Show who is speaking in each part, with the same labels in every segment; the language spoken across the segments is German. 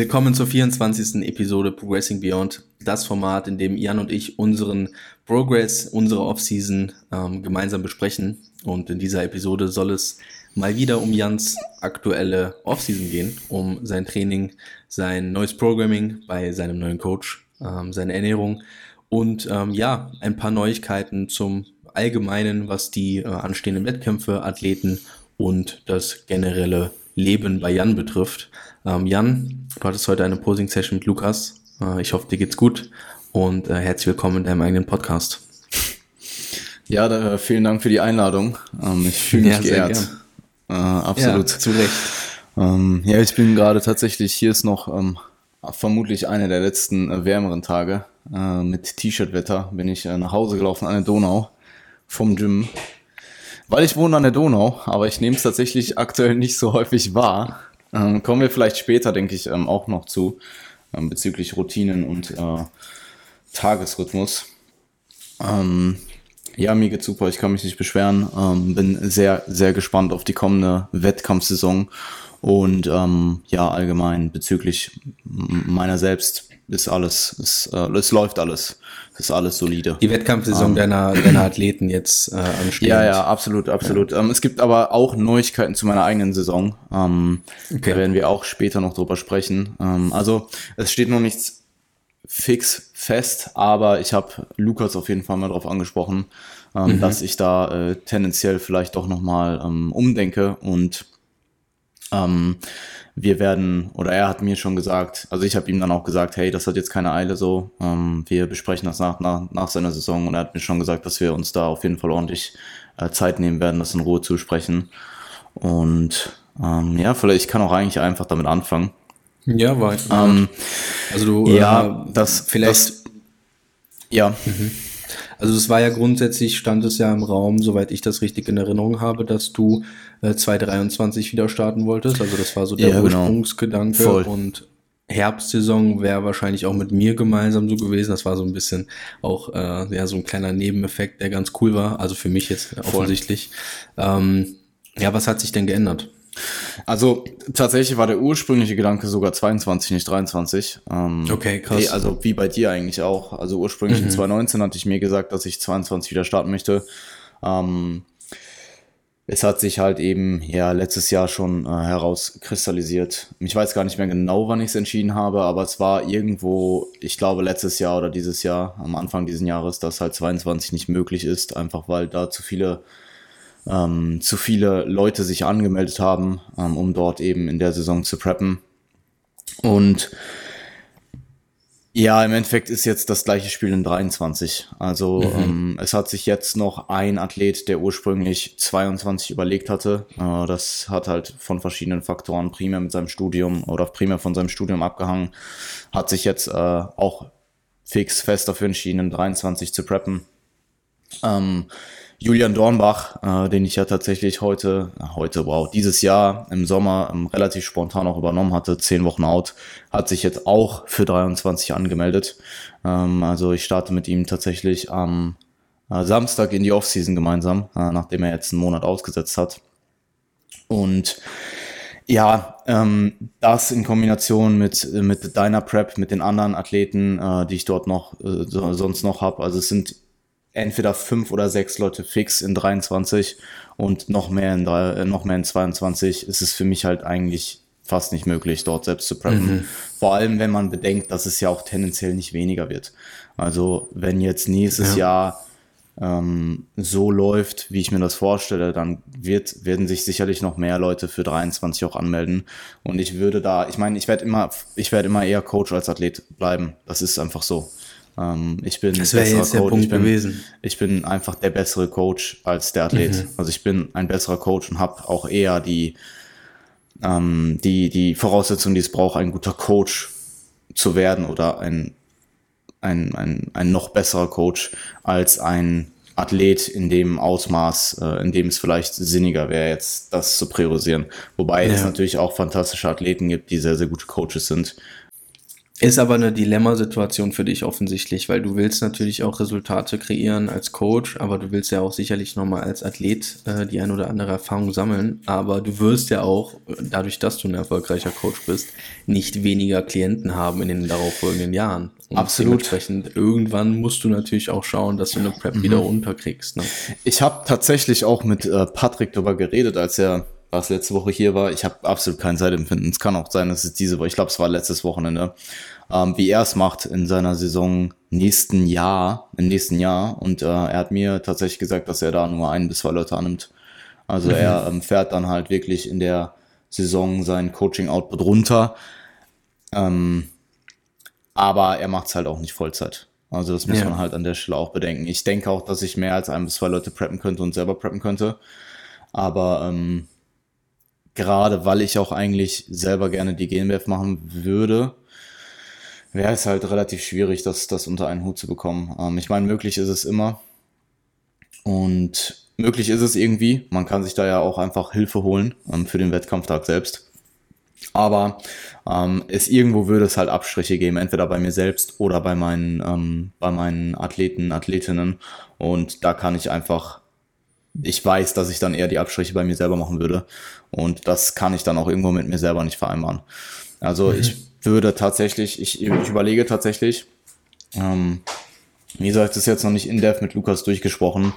Speaker 1: Willkommen zur 24. Episode Progressing Beyond, das Format, in dem Jan und ich unseren Progress, unsere Offseason ähm, gemeinsam besprechen. Und in dieser Episode soll es mal wieder um Jans aktuelle Offseason gehen, um sein Training, sein neues Programming bei seinem neuen Coach, ähm, seine Ernährung und ähm, ja, ein paar Neuigkeiten zum Allgemeinen, was die äh, anstehenden Wettkämpfe, Athleten und das generelle Leben bei Jan betrifft. Ähm, Jan, du hattest heute eine Posing-Session mit Lukas. Äh, ich hoffe, dir geht's gut und äh, herzlich willkommen in deinem eigenen Podcast.
Speaker 2: Ja, da, vielen Dank für die Einladung. Ähm, ich fühle mich ja, geehrt. Äh, absolut. Ja,
Speaker 1: zu Recht.
Speaker 2: Ähm, ja, ich bin gerade tatsächlich, hier ist noch ähm, vermutlich einer der letzten äh, wärmeren Tage. Äh, mit T-Shirt-Wetter bin ich äh, nach Hause gelaufen an der Donau vom Gym. Weil ich wohne an der Donau, aber ich nehme es tatsächlich aktuell nicht so häufig wahr. Ähm, kommen wir vielleicht später, denke ich, ähm, auch noch zu, ähm, bezüglich Routinen und äh, Tagesrhythmus. Ähm, ja, mir geht's super, ich kann mich nicht beschweren. Ähm, bin sehr, sehr gespannt auf die kommende Wettkampfsaison und ähm, ja, allgemein bezüglich meiner selbst ist alles, ist, äh, es läuft alles, ist alles solide.
Speaker 1: Die Wettkampfsaison ähm, deiner, deiner Athleten jetzt äh, anstehend.
Speaker 2: Ja, ja, absolut, absolut. Ja. Ähm, es gibt aber auch Neuigkeiten zu meiner eigenen Saison. Ähm, okay. Da werden wir auch später noch drüber sprechen. Ähm, also es steht noch nichts fix fest, aber ich habe Lukas auf jeden Fall mal darauf angesprochen, ähm, mhm. dass ich da äh, tendenziell vielleicht doch nochmal ähm, umdenke und ähm, wir werden, oder er hat mir schon gesagt, also ich habe ihm dann auch gesagt, hey, das hat jetzt keine Eile so, ähm, wir besprechen das nach, nach, nach seiner Saison und er hat mir schon gesagt, dass wir uns da auf jeden Fall ordentlich äh, Zeit nehmen werden, das in Ruhe zu sprechen. Und ähm, ja, vielleicht ich kann auch eigentlich einfach damit anfangen.
Speaker 1: Ja, war
Speaker 2: ähm, Also du, ja, äh, das vielleicht. Das,
Speaker 1: ja. Mhm. Also es war ja grundsätzlich, stand es ja im Raum, soweit ich das richtig in Erinnerung habe, dass du äh, 2023 wieder starten wolltest. Also das war so der ja, genau. Ursprungsgedanke. Voll. Und Herbstsaison wäre wahrscheinlich auch mit mir gemeinsam so gewesen. Das war so ein bisschen auch äh, ja so ein kleiner Nebeneffekt, der ganz cool war. Also für mich jetzt offensichtlich. Ähm, ja, was hat sich denn geändert?
Speaker 2: Also tatsächlich war der ursprüngliche Gedanke sogar 22, nicht 23.
Speaker 1: Ähm, okay, krass.
Speaker 2: Also wie bei dir eigentlich auch. Also ursprünglich mhm. in 2019 hatte ich mir gesagt, dass ich 22 wieder starten möchte. Ähm, es hat sich halt eben ja letztes Jahr schon äh, herauskristallisiert. Ich weiß gar nicht mehr genau, wann ich es entschieden habe, aber es war irgendwo, ich glaube letztes Jahr oder dieses Jahr, am Anfang dieses Jahres, dass halt 22 nicht möglich ist, einfach weil da zu viele ähm, zu viele Leute sich angemeldet haben, ähm, um dort eben in der Saison zu preppen. Und ja, im Endeffekt ist jetzt das gleiche Spiel in 23. Also mhm. ähm, es hat sich jetzt noch ein Athlet, der ursprünglich 22 überlegt hatte. Äh, das hat halt von verschiedenen Faktoren primär mit seinem Studium oder primär von seinem Studium abgehangen. Hat sich jetzt äh, auch fix fest dafür entschieden, in 23 zu preppen. Ähm, Julian Dornbach, äh, den ich ja tatsächlich heute, heute, wow, dieses Jahr im Sommer ähm, relativ spontan auch übernommen hatte, zehn Wochen out, hat sich jetzt auch für 23 angemeldet. Ähm, also ich starte mit ihm tatsächlich am äh, Samstag in die Offseason gemeinsam, äh, nachdem er jetzt einen Monat ausgesetzt hat. Und ja, ähm, das in Kombination mit, mit deiner Prep, mit den anderen Athleten, äh, die ich dort noch äh, sonst noch habe. Also es sind entweder fünf oder sechs Leute fix in 23 und noch mehr in, drei, äh, noch mehr in 22 ist es für mich halt eigentlich fast nicht möglich, dort selbst zu preppen. Mhm. Vor allem, wenn man bedenkt, dass es ja auch tendenziell nicht weniger wird. Also wenn jetzt nächstes ja. Jahr ähm, so läuft, wie ich mir das vorstelle, dann wird, werden sich sicherlich noch mehr Leute für 23 auch anmelden. Und ich würde da, ich meine, ich werde immer, ich werde immer eher Coach als Athlet bleiben. Das ist einfach so. Ähm, ich bin
Speaker 1: das wäre jetzt der Punkt
Speaker 2: ich bin,
Speaker 1: gewesen.
Speaker 2: Ich bin einfach der bessere Coach als der Athlet. Mhm. Also ich bin ein besserer Coach und habe auch eher die, ähm, die, die Voraussetzungen, die es braucht, ein guter Coach zu werden oder ein, ein, ein, ein noch besserer Coach als ein Athlet in dem Ausmaß, äh, in dem es vielleicht sinniger wäre, jetzt das zu priorisieren. Wobei ja. es natürlich auch fantastische Athleten gibt, die sehr, sehr gute Coaches sind.
Speaker 1: Ist aber eine Dilemmasituation für dich offensichtlich, weil du willst natürlich auch Resultate kreieren als Coach, aber du willst ja auch sicherlich nochmal als Athlet äh, die ein oder andere Erfahrung sammeln. Aber du wirst ja auch, dadurch, dass du ein erfolgreicher Coach bist, nicht weniger Klienten haben in den darauffolgenden Jahren.
Speaker 2: Und Absolut.
Speaker 1: Dementsprechend irgendwann musst du natürlich auch schauen, dass du eine Prep mhm. wieder unterkriegst. Ne?
Speaker 2: Ich habe tatsächlich auch mit äh, Patrick darüber geredet, als er was letzte Woche hier war. Ich habe absolut kein Zeitempfinden. Es kann auch sein, dass es diese Woche, ich glaube, es war letztes Wochenende, ähm, wie er es macht in seiner Saison nächsten Jahr, im nächsten Jahr. Und äh, er hat mir tatsächlich gesagt, dass er da nur ein bis zwei Leute annimmt. Also mhm. er ähm, fährt dann halt wirklich in der Saison sein Coaching-Output runter. Ähm, aber er macht es halt auch nicht Vollzeit. Also das muss ja. man halt an der Stelle auch bedenken. Ich denke auch, dass ich mehr als ein bis zwei Leute preppen könnte und selber preppen könnte. Aber ähm, gerade weil ich auch eigentlich selber gerne die GNBF machen würde, wäre es halt relativ schwierig, das, das unter einen Hut zu bekommen. Ähm, ich meine, möglich ist es immer. Und möglich ist es irgendwie. Man kann sich da ja auch einfach Hilfe holen ähm, für den Wettkampftag selbst. Aber ähm, es irgendwo würde es halt Abstriche geben, entweder bei mir selbst oder bei meinen, ähm, bei meinen Athleten, Athletinnen. Und da kann ich einfach ich weiß, dass ich dann eher die Abstriche bei mir selber machen würde. Und das kann ich dann auch irgendwo mit mir selber nicht vereinbaren. Also mhm. ich würde tatsächlich, ich, ich überlege tatsächlich, ähm, wie gesagt, das ist jetzt noch nicht in depth mit Lukas durchgesprochen,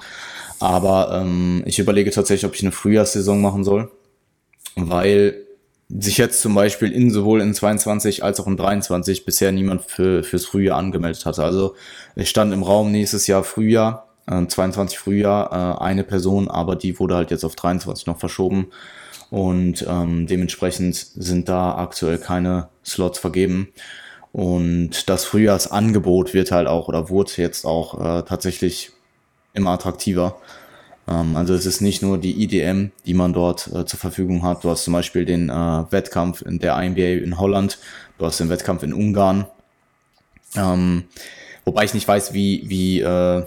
Speaker 2: aber ähm, ich überlege tatsächlich, ob ich eine Frühjahrssaison machen soll, weil sich jetzt zum Beispiel in sowohl in 22 als auch in 23 bisher niemand für, fürs Frühjahr angemeldet hatte. Also ich stand im Raum nächstes Jahr Frühjahr, 22 äh, Frühjahr äh, eine Person, aber die wurde halt jetzt auf 23 noch verschoben und ähm, dementsprechend sind da aktuell keine Slots vergeben. Und das Frühjahrsangebot wird halt auch oder wurde jetzt auch äh, tatsächlich immer attraktiver. Ähm, also es ist nicht nur die IDM, die man dort äh, zur Verfügung hat. Du hast zum Beispiel den äh, Wettkampf in der INBA in Holland, du hast den Wettkampf in Ungarn. Ähm, wobei ich nicht weiß, wie, wie äh,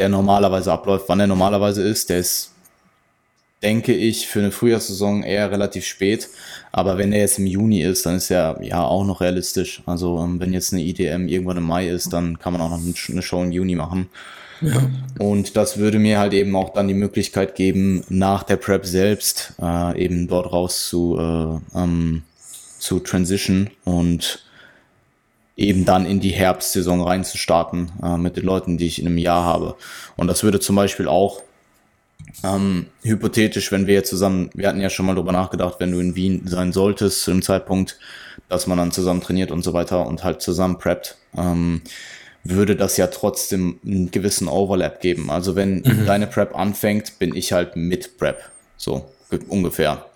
Speaker 2: der normalerweise abläuft, wann er normalerweise ist. Der ist, denke ich, für eine Frühjahrssaison eher relativ spät. Aber wenn er jetzt im Juni ist, dann ist er ja auch noch realistisch. Also ähm, wenn jetzt eine IDM irgendwann im Mai ist, dann kann man auch noch eine Show im Juni machen. Ja. Und das würde mir halt eben auch dann die Möglichkeit geben, nach der Prep selbst äh, eben dort raus zu, äh, ähm, zu transition und eben dann in die Herbstsaison reinzustarten äh, mit den Leuten, die ich in einem Jahr habe. Und das würde zum Beispiel auch ähm, hypothetisch, wenn wir jetzt zusammen, wir hatten ja schon mal drüber nachgedacht, wenn du in Wien sein solltest zu dem Zeitpunkt, dass man dann zusammen trainiert und so weiter und halt zusammen preppt, ähm, würde das ja trotzdem einen gewissen Overlap geben. Also wenn mhm. deine Prep anfängt, bin ich halt mit Prep. So ungefähr.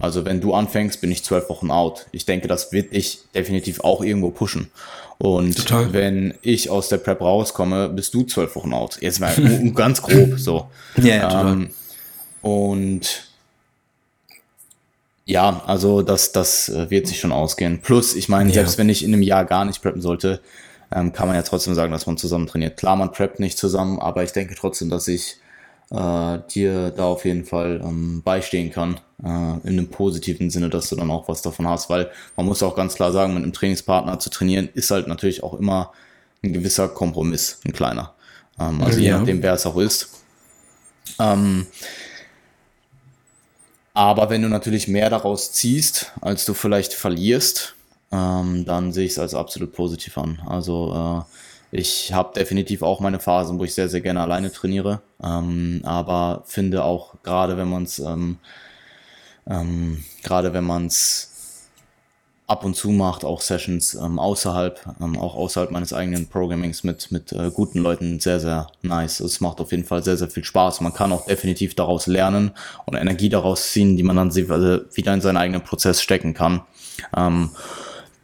Speaker 2: Also wenn du anfängst, bin ich zwölf Wochen out. Ich denke, das wird dich definitiv auch irgendwo pushen. Und Total. wenn ich aus der Prep rauskomme, bist du zwölf Wochen out. Jetzt mal ganz grob so. Ja, ja ähm, und ja, also das, das äh, wird sich schon ausgehen. Plus, ich meine, selbst wenn ich in einem Jahr gar nicht preppen sollte, ähm, kann man ja trotzdem sagen, dass man zusammen trainiert. Klar, man preppt nicht zusammen, aber ich denke trotzdem, dass ich äh, dir da auf jeden Fall ähm, beistehen kann, äh, in einem positiven Sinne, dass du dann auch was davon hast, weil man muss auch ganz klar sagen, mit einem Trainingspartner zu trainieren, ist halt natürlich auch immer ein gewisser Kompromiss, ein kleiner. Ähm, also ja. je nachdem, wer es auch ist. Ähm, aber wenn du natürlich mehr daraus ziehst, als du vielleicht verlierst, ähm, dann sehe ich es als absolut positiv an. Also äh, ich habe definitiv auch meine Phasen, wo ich sehr, sehr gerne alleine trainiere. Ähm, aber finde auch, gerade wenn man es ähm, ähm, gerade wenn man es ab und zu macht, auch Sessions ähm, außerhalb, ähm, auch außerhalb meines eigenen Programmings mit, mit äh, guten Leuten sehr, sehr nice. Es macht auf jeden Fall sehr, sehr viel Spaß. Man kann auch definitiv daraus lernen und Energie daraus ziehen, die man dann wieder in seinen eigenen Prozess stecken kann.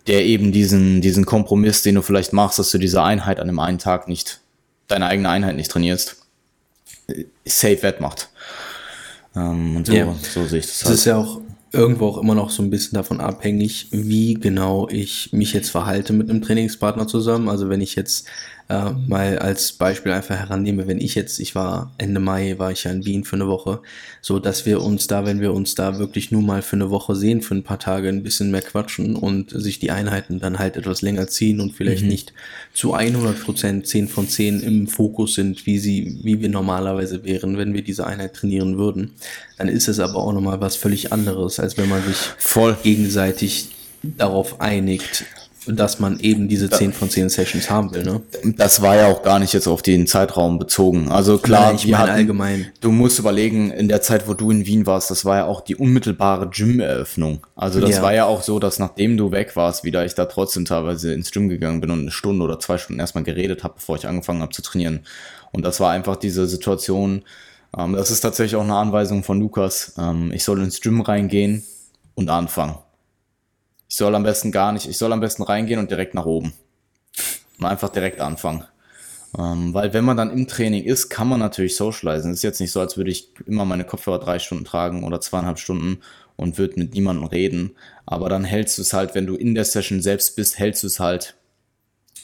Speaker 2: Der eben diesen, diesen Kompromiss, den du vielleicht machst, dass du diese Einheit an dem einen Tag nicht, deine eigene Einheit nicht trainierst, safe wettmacht.
Speaker 1: Ähm, und so, ja. so sehe ich das. Das halt. ist ja auch irgendwo auch immer noch so ein bisschen davon abhängig, wie genau ich mich jetzt verhalte mit einem Trainingspartner zusammen. Also wenn ich jetzt äh, mal als Beispiel einfach herannehme, wenn ich jetzt, ich war Ende Mai, war ich ja in Wien für eine Woche, so dass wir uns da, wenn wir uns da wirklich nur mal für eine Woche sehen, für ein paar Tage ein bisschen mehr quatschen und sich die Einheiten dann halt etwas länger ziehen und vielleicht mhm. nicht zu 100 Prozent 10 von 10 im Fokus sind, wie sie, wie wir normalerweise wären, wenn wir diese Einheit trainieren würden, dann ist es aber auch nochmal was völlig anderes, als wenn man sich voll gegenseitig darauf einigt, dass man eben diese 10 von 10 Sessions haben will, ne?
Speaker 2: Das war ja auch gar nicht jetzt auf den Zeitraum bezogen. Also klar,
Speaker 1: Nein, ich meine allgemein.
Speaker 2: Du musst überlegen, in der Zeit, wo du in Wien warst, das war ja auch die unmittelbare Gym-Eröffnung. Also das ja. war ja auch so, dass nachdem du weg warst, wieder ich da trotzdem teilweise ins Gym gegangen bin und eine Stunde oder zwei Stunden erstmal geredet habe, bevor ich angefangen habe zu trainieren. Und das war einfach diese Situation, ähm, das ist tatsächlich auch eine Anweisung von Lukas. Ähm, ich soll ins Gym reingehen und anfangen. Ich soll am besten gar nicht, ich soll am besten reingehen und direkt nach oben. Und einfach direkt anfangen. Ähm, weil wenn man dann im Training ist, kann man natürlich socialisen. Es ist jetzt nicht so, als würde ich immer meine Kopfhörer drei Stunden tragen oder zweieinhalb Stunden und würde mit niemandem reden. Aber dann hältst du es halt, wenn du in der Session selbst bist, hältst du es halt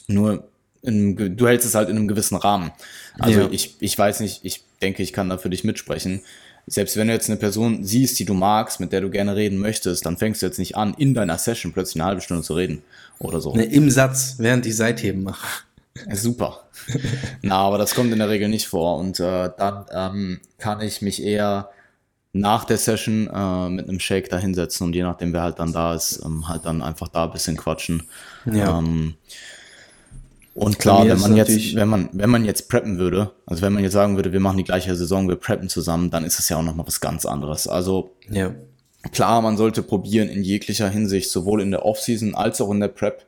Speaker 2: nur in, du hältst es halt in einem gewissen Rahmen. Also ja. ich, ich weiß nicht, ich denke, ich kann da für dich mitsprechen selbst wenn du jetzt eine Person siehst, die du magst, mit der du gerne reden möchtest, dann fängst du jetzt nicht an, in deiner Session plötzlich eine halbe Stunde zu reden oder so.
Speaker 1: Ne, Im Satz, während ich Seitheben mache.
Speaker 2: Super. Na, aber das kommt in der Regel nicht vor. Und äh, dann ähm, kann ich mich eher nach der Session äh, mit einem Shake da hinsetzen und je nachdem, wer halt dann da ist, ähm, halt dann einfach da ein bisschen quatschen. Ja. Ähm, und klar, wenn man jetzt, wenn man, wenn man jetzt preppen würde, also wenn man jetzt sagen würde, wir machen die gleiche Saison, wir preppen zusammen, dann ist es ja auch nochmal was ganz anderes. Also, ja. klar, man sollte probieren, in jeglicher Hinsicht, sowohl in der Offseason als auch in der Prep,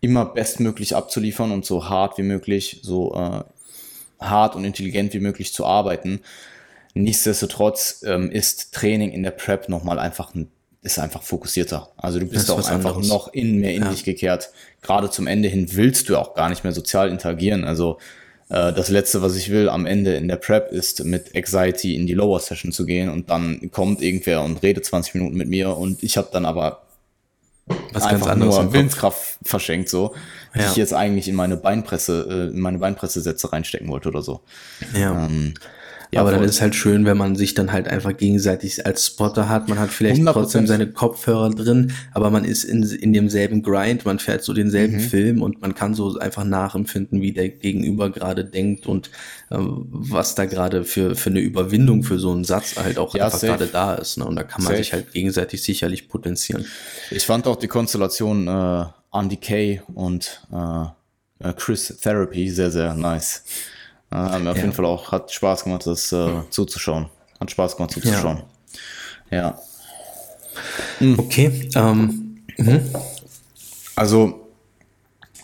Speaker 2: immer bestmöglich abzuliefern und so hart wie möglich, so äh, hart und intelligent wie möglich zu arbeiten. Nichtsdestotrotz ähm, ist Training in der Prep nochmal einfach ein ist einfach fokussierter. Also du bist auch einfach anderes. noch in mehr in ja. dich gekehrt. Gerade zum Ende hin willst du auch gar nicht mehr sozial interagieren. Also äh, das letzte, was ich will am Ende in der Prep ist mit Anxiety in die Lower Session zu gehen und dann kommt irgendwer und redet 20 Minuten mit mir und ich habe dann aber was einfach ganz anderes nur Willenskraft verschenkt so, ja. die ich jetzt eigentlich in meine Beinpresse, äh, in meine Beinpressesätze reinstecken wollte oder so.
Speaker 1: Ja. Ähm, ja, aber dann ist es halt schön, wenn man sich dann halt einfach gegenseitig als Spotter hat. Man hat vielleicht 100%. trotzdem seine Kopfhörer drin, aber man ist in, in demselben Grind, man fährt so denselben mhm. Film und man kann so einfach nachempfinden, wie der Gegenüber gerade denkt und ähm, was da gerade für, für eine Überwindung für so einen Satz halt auch ja, einfach gerade da ist. Ne? Und da kann man safe. sich halt gegenseitig sicherlich potenzieren.
Speaker 2: Ich fand auch die Konstellation äh, Andy Kay und äh, äh Chris Therapy sehr, sehr nice. Hat mir auf ja. jeden Fall auch, hat Spaß gemacht, das äh, zuzuschauen. Hat Spaß gemacht zuzuschauen. Ja. ja.
Speaker 1: Mhm. Okay. Ähm, mhm.
Speaker 2: Also,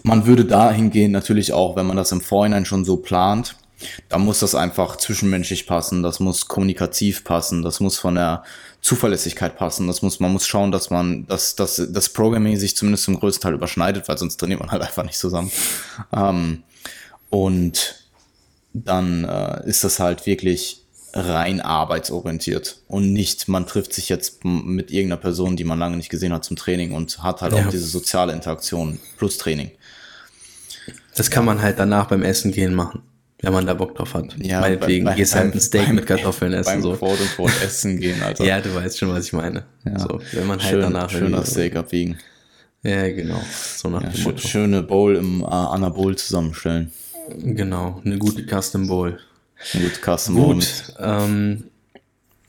Speaker 2: man würde dahin gehen, natürlich auch, wenn man das im Vorhinein schon so plant, da muss das einfach zwischenmenschlich passen, das muss kommunikativ passen, das muss von der Zuverlässigkeit passen, das muss, man muss schauen, dass man, dass, dass das Programming sich zumindest zum größten Teil überschneidet, weil sonst trainiert man halt einfach nicht zusammen. Ähm, und dann äh, ist das halt wirklich rein arbeitsorientiert und nicht, man trifft sich jetzt mit irgendeiner Person, die man lange nicht gesehen hat zum Training und hat halt ja. auch diese soziale Interaktion plus Training.
Speaker 1: Das kann man halt danach beim Essen gehen machen, wenn man da Bock drauf hat. Ja, Meinetwegen bei, gehst halt ein Steak beim, mit Kartoffeln essen. Beim
Speaker 2: so. Quote und Quote essen gehen, also.
Speaker 1: ja, du weißt schon, was ich meine. Ja. So, wenn man halt Schön, danach
Speaker 2: schöner Steak abwiegen.
Speaker 1: Ja, genau. So nach ja,
Speaker 2: dem Motto. Schöne Bowl im äh, Anabol zusammenstellen.
Speaker 1: Genau, eine gute Custom Bowl.
Speaker 2: Eine gute Custom
Speaker 1: Bowl. Gut, ähm,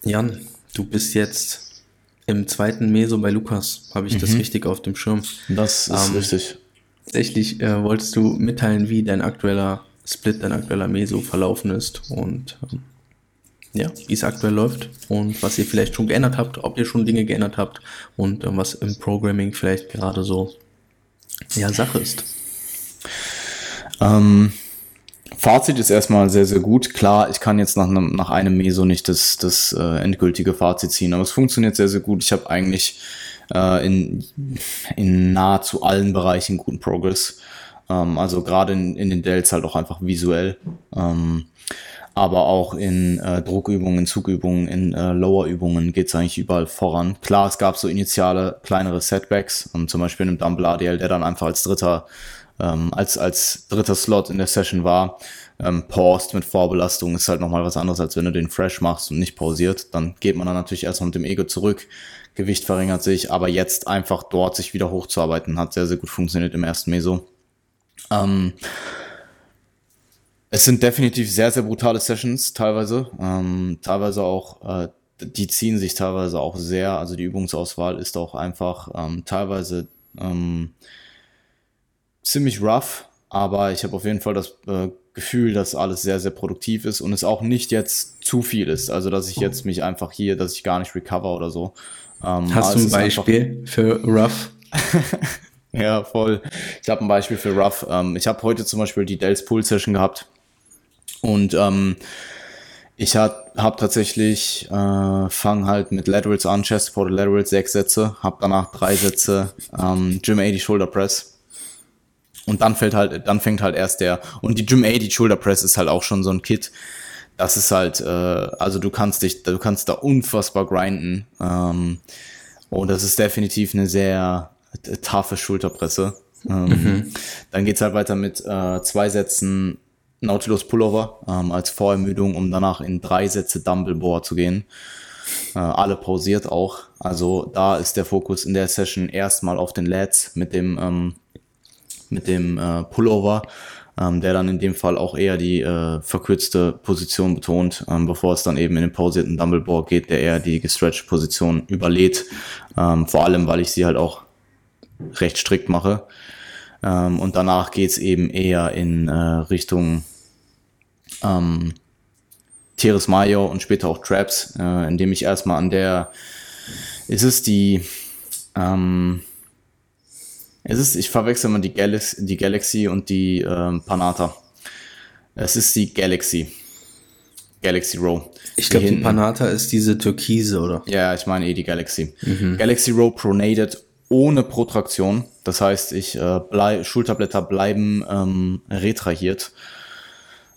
Speaker 1: Jan, du bist jetzt im zweiten Meso bei Lukas. Habe ich mhm. das richtig auf dem Schirm?
Speaker 2: Das ist ähm, richtig.
Speaker 1: Tatsächlich äh, wolltest du mitteilen, wie dein aktueller Split, dein aktueller Meso verlaufen ist und ähm, ja, wie es aktuell läuft und was ihr vielleicht schon geändert habt, ob ihr schon Dinge geändert habt und äh, was im Programming vielleicht gerade so ja, Sache ist.
Speaker 2: Ähm, Fazit ist erstmal sehr, sehr gut. Klar, ich kann jetzt nach einem, nach einem Meso nicht das, das äh, endgültige Fazit ziehen, aber es funktioniert sehr, sehr gut. Ich habe eigentlich äh, in, in nahezu allen Bereichen guten Progress. Ähm, also gerade in, in den Delts halt auch einfach visuell. Ähm, aber auch in äh, Druckübungen, Zugübungen, in äh, Lower-Übungen geht es eigentlich überall voran. Klar, es gab so initiale kleinere Setbacks, um, zum Beispiel in einem Dumble ADL, der dann einfach als dritter ähm, als, als dritter Slot in der Session war. Ähm, paused mit Vorbelastung ist halt nochmal was anderes, als wenn du den fresh machst und nicht pausiert. Dann geht man dann natürlich erstmal mit dem Ego zurück. Gewicht verringert sich, aber jetzt einfach dort sich wieder hochzuarbeiten, hat sehr, sehr gut funktioniert im ersten Meso. Ähm, es sind definitiv sehr, sehr brutale Sessions teilweise. Ähm, teilweise auch, äh, die ziehen sich teilweise auch sehr. Also die Übungsauswahl ist auch einfach ähm, teilweise ähm, ziemlich rough. Aber ich habe auf jeden Fall das äh, Gefühl, dass alles sehr, sehr produktiv ist und es auch nicht jetzt zu viel ist. Also dass ich jetzt mich einfach hier, dass ich gar nicht recover oder so.
Speaker 1: Ähm, Hast du ein Beispiel für rough?
Speaker 2: ja, voll. Ich habe ein Beispiel für rough. Ähm, ich habe heute zum Beispiel die Dells Pool Session gehabt und ähm, ich habe hab tatsächlich, äh, fang halt mit Laterals an, Chest Supported Laterals, sechs Sätze, habe danach drei Sätze ähm, Gym 80 Shoulder Press. Und dann fällt halt, dann fängt halt erst der, und die Gym 80 Shoulder Press ist halt auch schon so ein Kit. Das ist halt, äh, also du kannst dich, du kannst da unfassbar grinden. Ähm, und das ist definitiv eine sehr taffe Schulterpresse. Ähm, mhm. Dann geht's halt weiter mit äh, zwei Sätzen Nautilus Pullover ähm, als Vorermüdung, um danach in drei Sätze Dumble zu gehen. Äh, alle pausiert auch. Also da ist der Fokus in der Session erstmal auf den Lats mit dem, ähm, mit dem äh, Pullover, ähm, der dann in dem Fall auch eher die äh, verkürzte Position betont, ähm, bevor es dann eben in den pausierten Dumble geht, der eher die gestretched Position überlädt. Ähm, vor allem, weil ich sie halt auch recht strikt mache. Ähm, und danach geht's eben eher in äh, Richtung ähm, Teres Mayo und später auch Traps, äh, indem ich erstmal an der, ist es die, ähm, es ist, ich verwechsel mal die, Galax die Galaxy und die ähm, Panata. Es ist die Galaxy. Galaxy Row.
Speaker 1: Ich glaube, die Panata ist diese Türkise, oder?
Speaker 2: Ja, ich meine eh die Galaxy. Mhm. Galaxy Row pronated ohne Protraktion. Das heißt, ich äh, bleib, Schulterblätter bleiben ähm, retrahiert.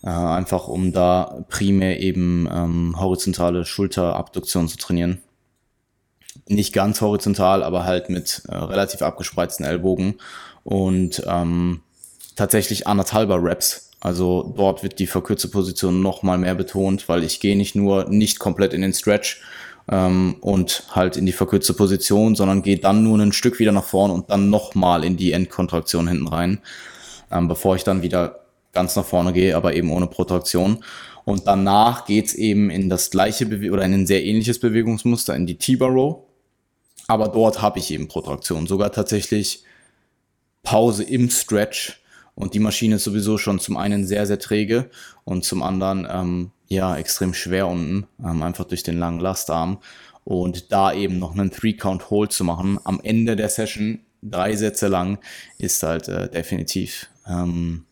Speaker 2: Äh, einfach um da primär eben ähm, horizontale Schulterabduktion zu trainieren. Nicht ganz horizontal, aber halt mit äh, relativ abgespreizten Ellbogen und ähm, tatsächlich anderthalber Reps. Also dort wird die verkürzte Position noch mal mehr betont, weil ich gehe nicht nur nicht komplett in den Stretch, ähm, und halt in die verkürzte Position, sondern geht dann nur ein Stück wieder nach vorn und dann nochmal in die Endkontraktion hinten rein, ähm, bevor ich dann wieder ganz nach vorne gehe, aber eben ohne Protraktion. Und danach geht's eben in das gleiche Bewe oder in ein sehr ähnliches Bewegungsmuster, in die T-Bar Row. Aber dort habe ich eben Protraktion, sogar tatsächlich Pause im Stretch. Und die Maschine ist sowieso schon zum einen sehr, sehr träge und zum anderen ähm, ja extrem schwer unten, ähm, einfach durch den langen Lastarm. Und da eben noch einen Three-Count-Hold zu machen, am Ende der Session, drei Sätze lang, ist halt äh, definitiv ähm,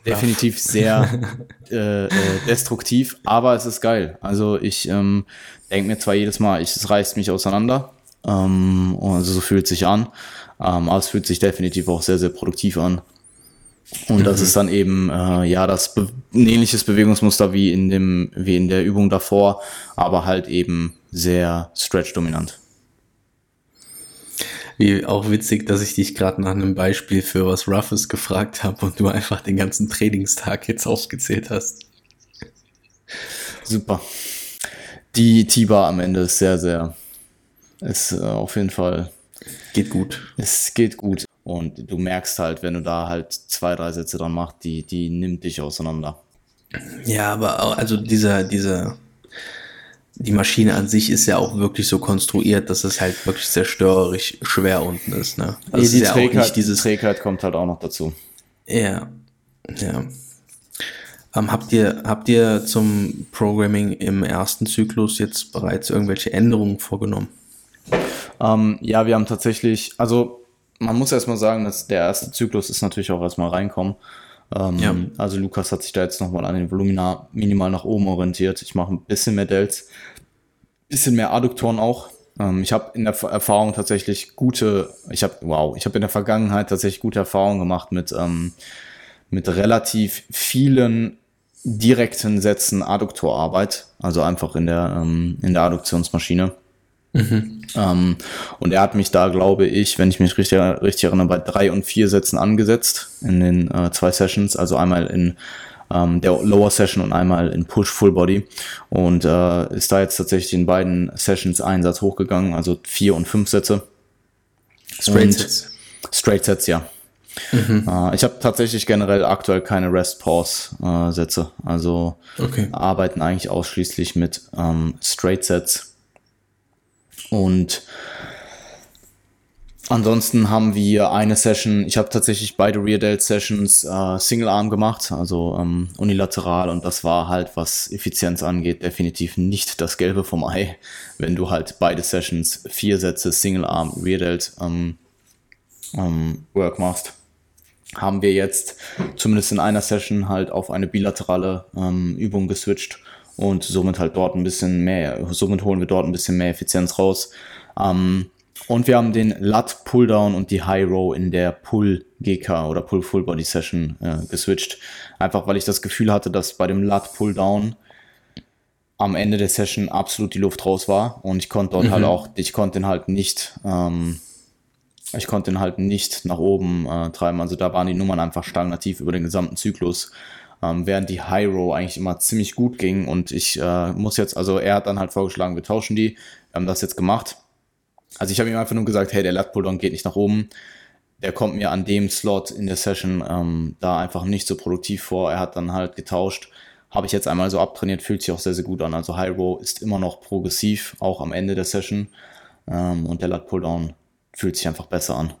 Speaker 2: definitiv sehr äh, äh, destruktiv, aber es ist geil. Also ich ähm, denke mir zwar jedes Mal, ich, es reißt mich auseinander, ähm, also so fühlt sich an, ähm, aber es fühlt sich definitiv auch sehr, sehr produktiv an. Und das mhm. ist dann eben äh, ja das be ein ähnliches Bewegungsmuster wie in dem wie in der Übung davor, aber halt eben sehr stretch dominant.
Speaker 1: Wie auch witzig, dass ich dich gerade nach einem Beispiel für was Roughes gefragt habe und du einfach den ganzen Trainingstag jetzt aufgezählt hast.
Speaker 2: Super. Die T-Bar am Ende ist sehr, sehr, ist äh, auf jeden Fall.
Speaker 1: Geht gut.
Speaker 2: Es geht gut. Und du merkst halt, wenn du da halt zwei, drei Sätze dran machst, die, die nimmt dich auseinander.
Speaker 1: Ja, aber auch, also dieser, dieser, die Maschine an sich ist ja auch wirklich so konstruiert, dass es halt wirklich zerstörerisch schwer unten ist. Ne?
Speaker 2: Also die, die Trägheit, dieses Trägheit kommt halt auch noch dazu.
Speaker 1: Ja, ja. Ähm, habt ihr habt ihr zum Programming im ersten Zyklus jetzt bereits irgendwelche Änderungen vorgenommen?
Speaker 2: Ähm, ja, wir haben tatsächlich, also man muss erstmal sagen, dass der erste Zyklus ist natürlich auch erstmal reinkommen. Ähm, ja. Also Lukas hat sich da jetzt nochmal an den Volumina minimal nach oben orientiert. Ich mache ein bisschen mehr Delts, bisschen mehr Adduktoren auch. Ähm, ich habe in der Erfahrung tatsächlich gute, ich habe, wow, ich habe in der Vergangenheit tatsächlich gute Erfahrungen gemacht mit, ähm, mit relativ vielen direkten Sätzen Adduktorarbeit, also einfach in der, ähm, in der Adduktionsmaschine. Mhm. Ähm, und er hat mich da, glaube ich, wenn ich mich richtig, richtig erinnere, bei drei und vier Sätzen angesetzt in den äh, zwei Sessions, also einmal in ähm, der Lower Session und einmal in Push Full Body und äh, ist da jetzt tatsächlich in beiden Sessions einen Satz hochgegangen, also vier und fünf Sätze. Straight Sets. Straight Sets, ja. Mhm. Äh, ich habe tatsächlich generell aktuell keine Rest-Pause-Sätze. Äh, also okay. arbeiten eigentlich ausschließlich mit ähm, Straight Sets. Und ansonsten haben wir eine Session, ich habe tatsächlich beide Rear Delt Sessions äh, Single Arm gemacht, also ähm, unilateral. Und das war halt, was Effizienz angeht, definitiv nicht das Gelbe vom Ei, wenn du halt beide Sessions vier Sätze Single Arm Rear Delt ähm, ähm, Work machst. Haben wir jetzt zumindest in einer Session halt auf eine bilaterale ähm, Übung geswitcht und somit halt dort ein bisschen mehr, somit holen wir dort ein bisschen mehr Effizienz raus. Ähm, und wir haben den Lat Pulldown und die High Row in der Pull GK oder Pull Full Body Session äh, geswitcht. Einfach weil ich das Gefühl hatte, dass bei dem Lat Pulldown am Ende der Session absolut die Luft raus war und ich konnte dort halt mhm. halt auch, ich konnte den halt nicht ähm, ich konnte ihn halt nicht nach oben äh, treiben. Also da waren die Nummern einfach stagnativ über den gesamten Zyklus. Ähm, während die Row eigentlich immer ziemlich gut ging. Und ich äh, muss jetzt, also er hat dann halt vorgeschlagen, wir tauschen die. Wir haben das jetzt gemacht. Also ich habe ihm einfach nur gesagt, hey, der Lat Pulldown geht nicht nach oben. Der kommt mir an dem Slot in der Session ähm, da einfach nicht so produktiv vor. Er hat dann halt getauscht. Habe ich jetzt einmal so abtrainiert, fühlt sich auch sehr, sehr gut an. Also High Row ist immer noch progressiv, auch am Ende der Session. Ähm, und der Lat Pulldown fühlt sich einfach besser an.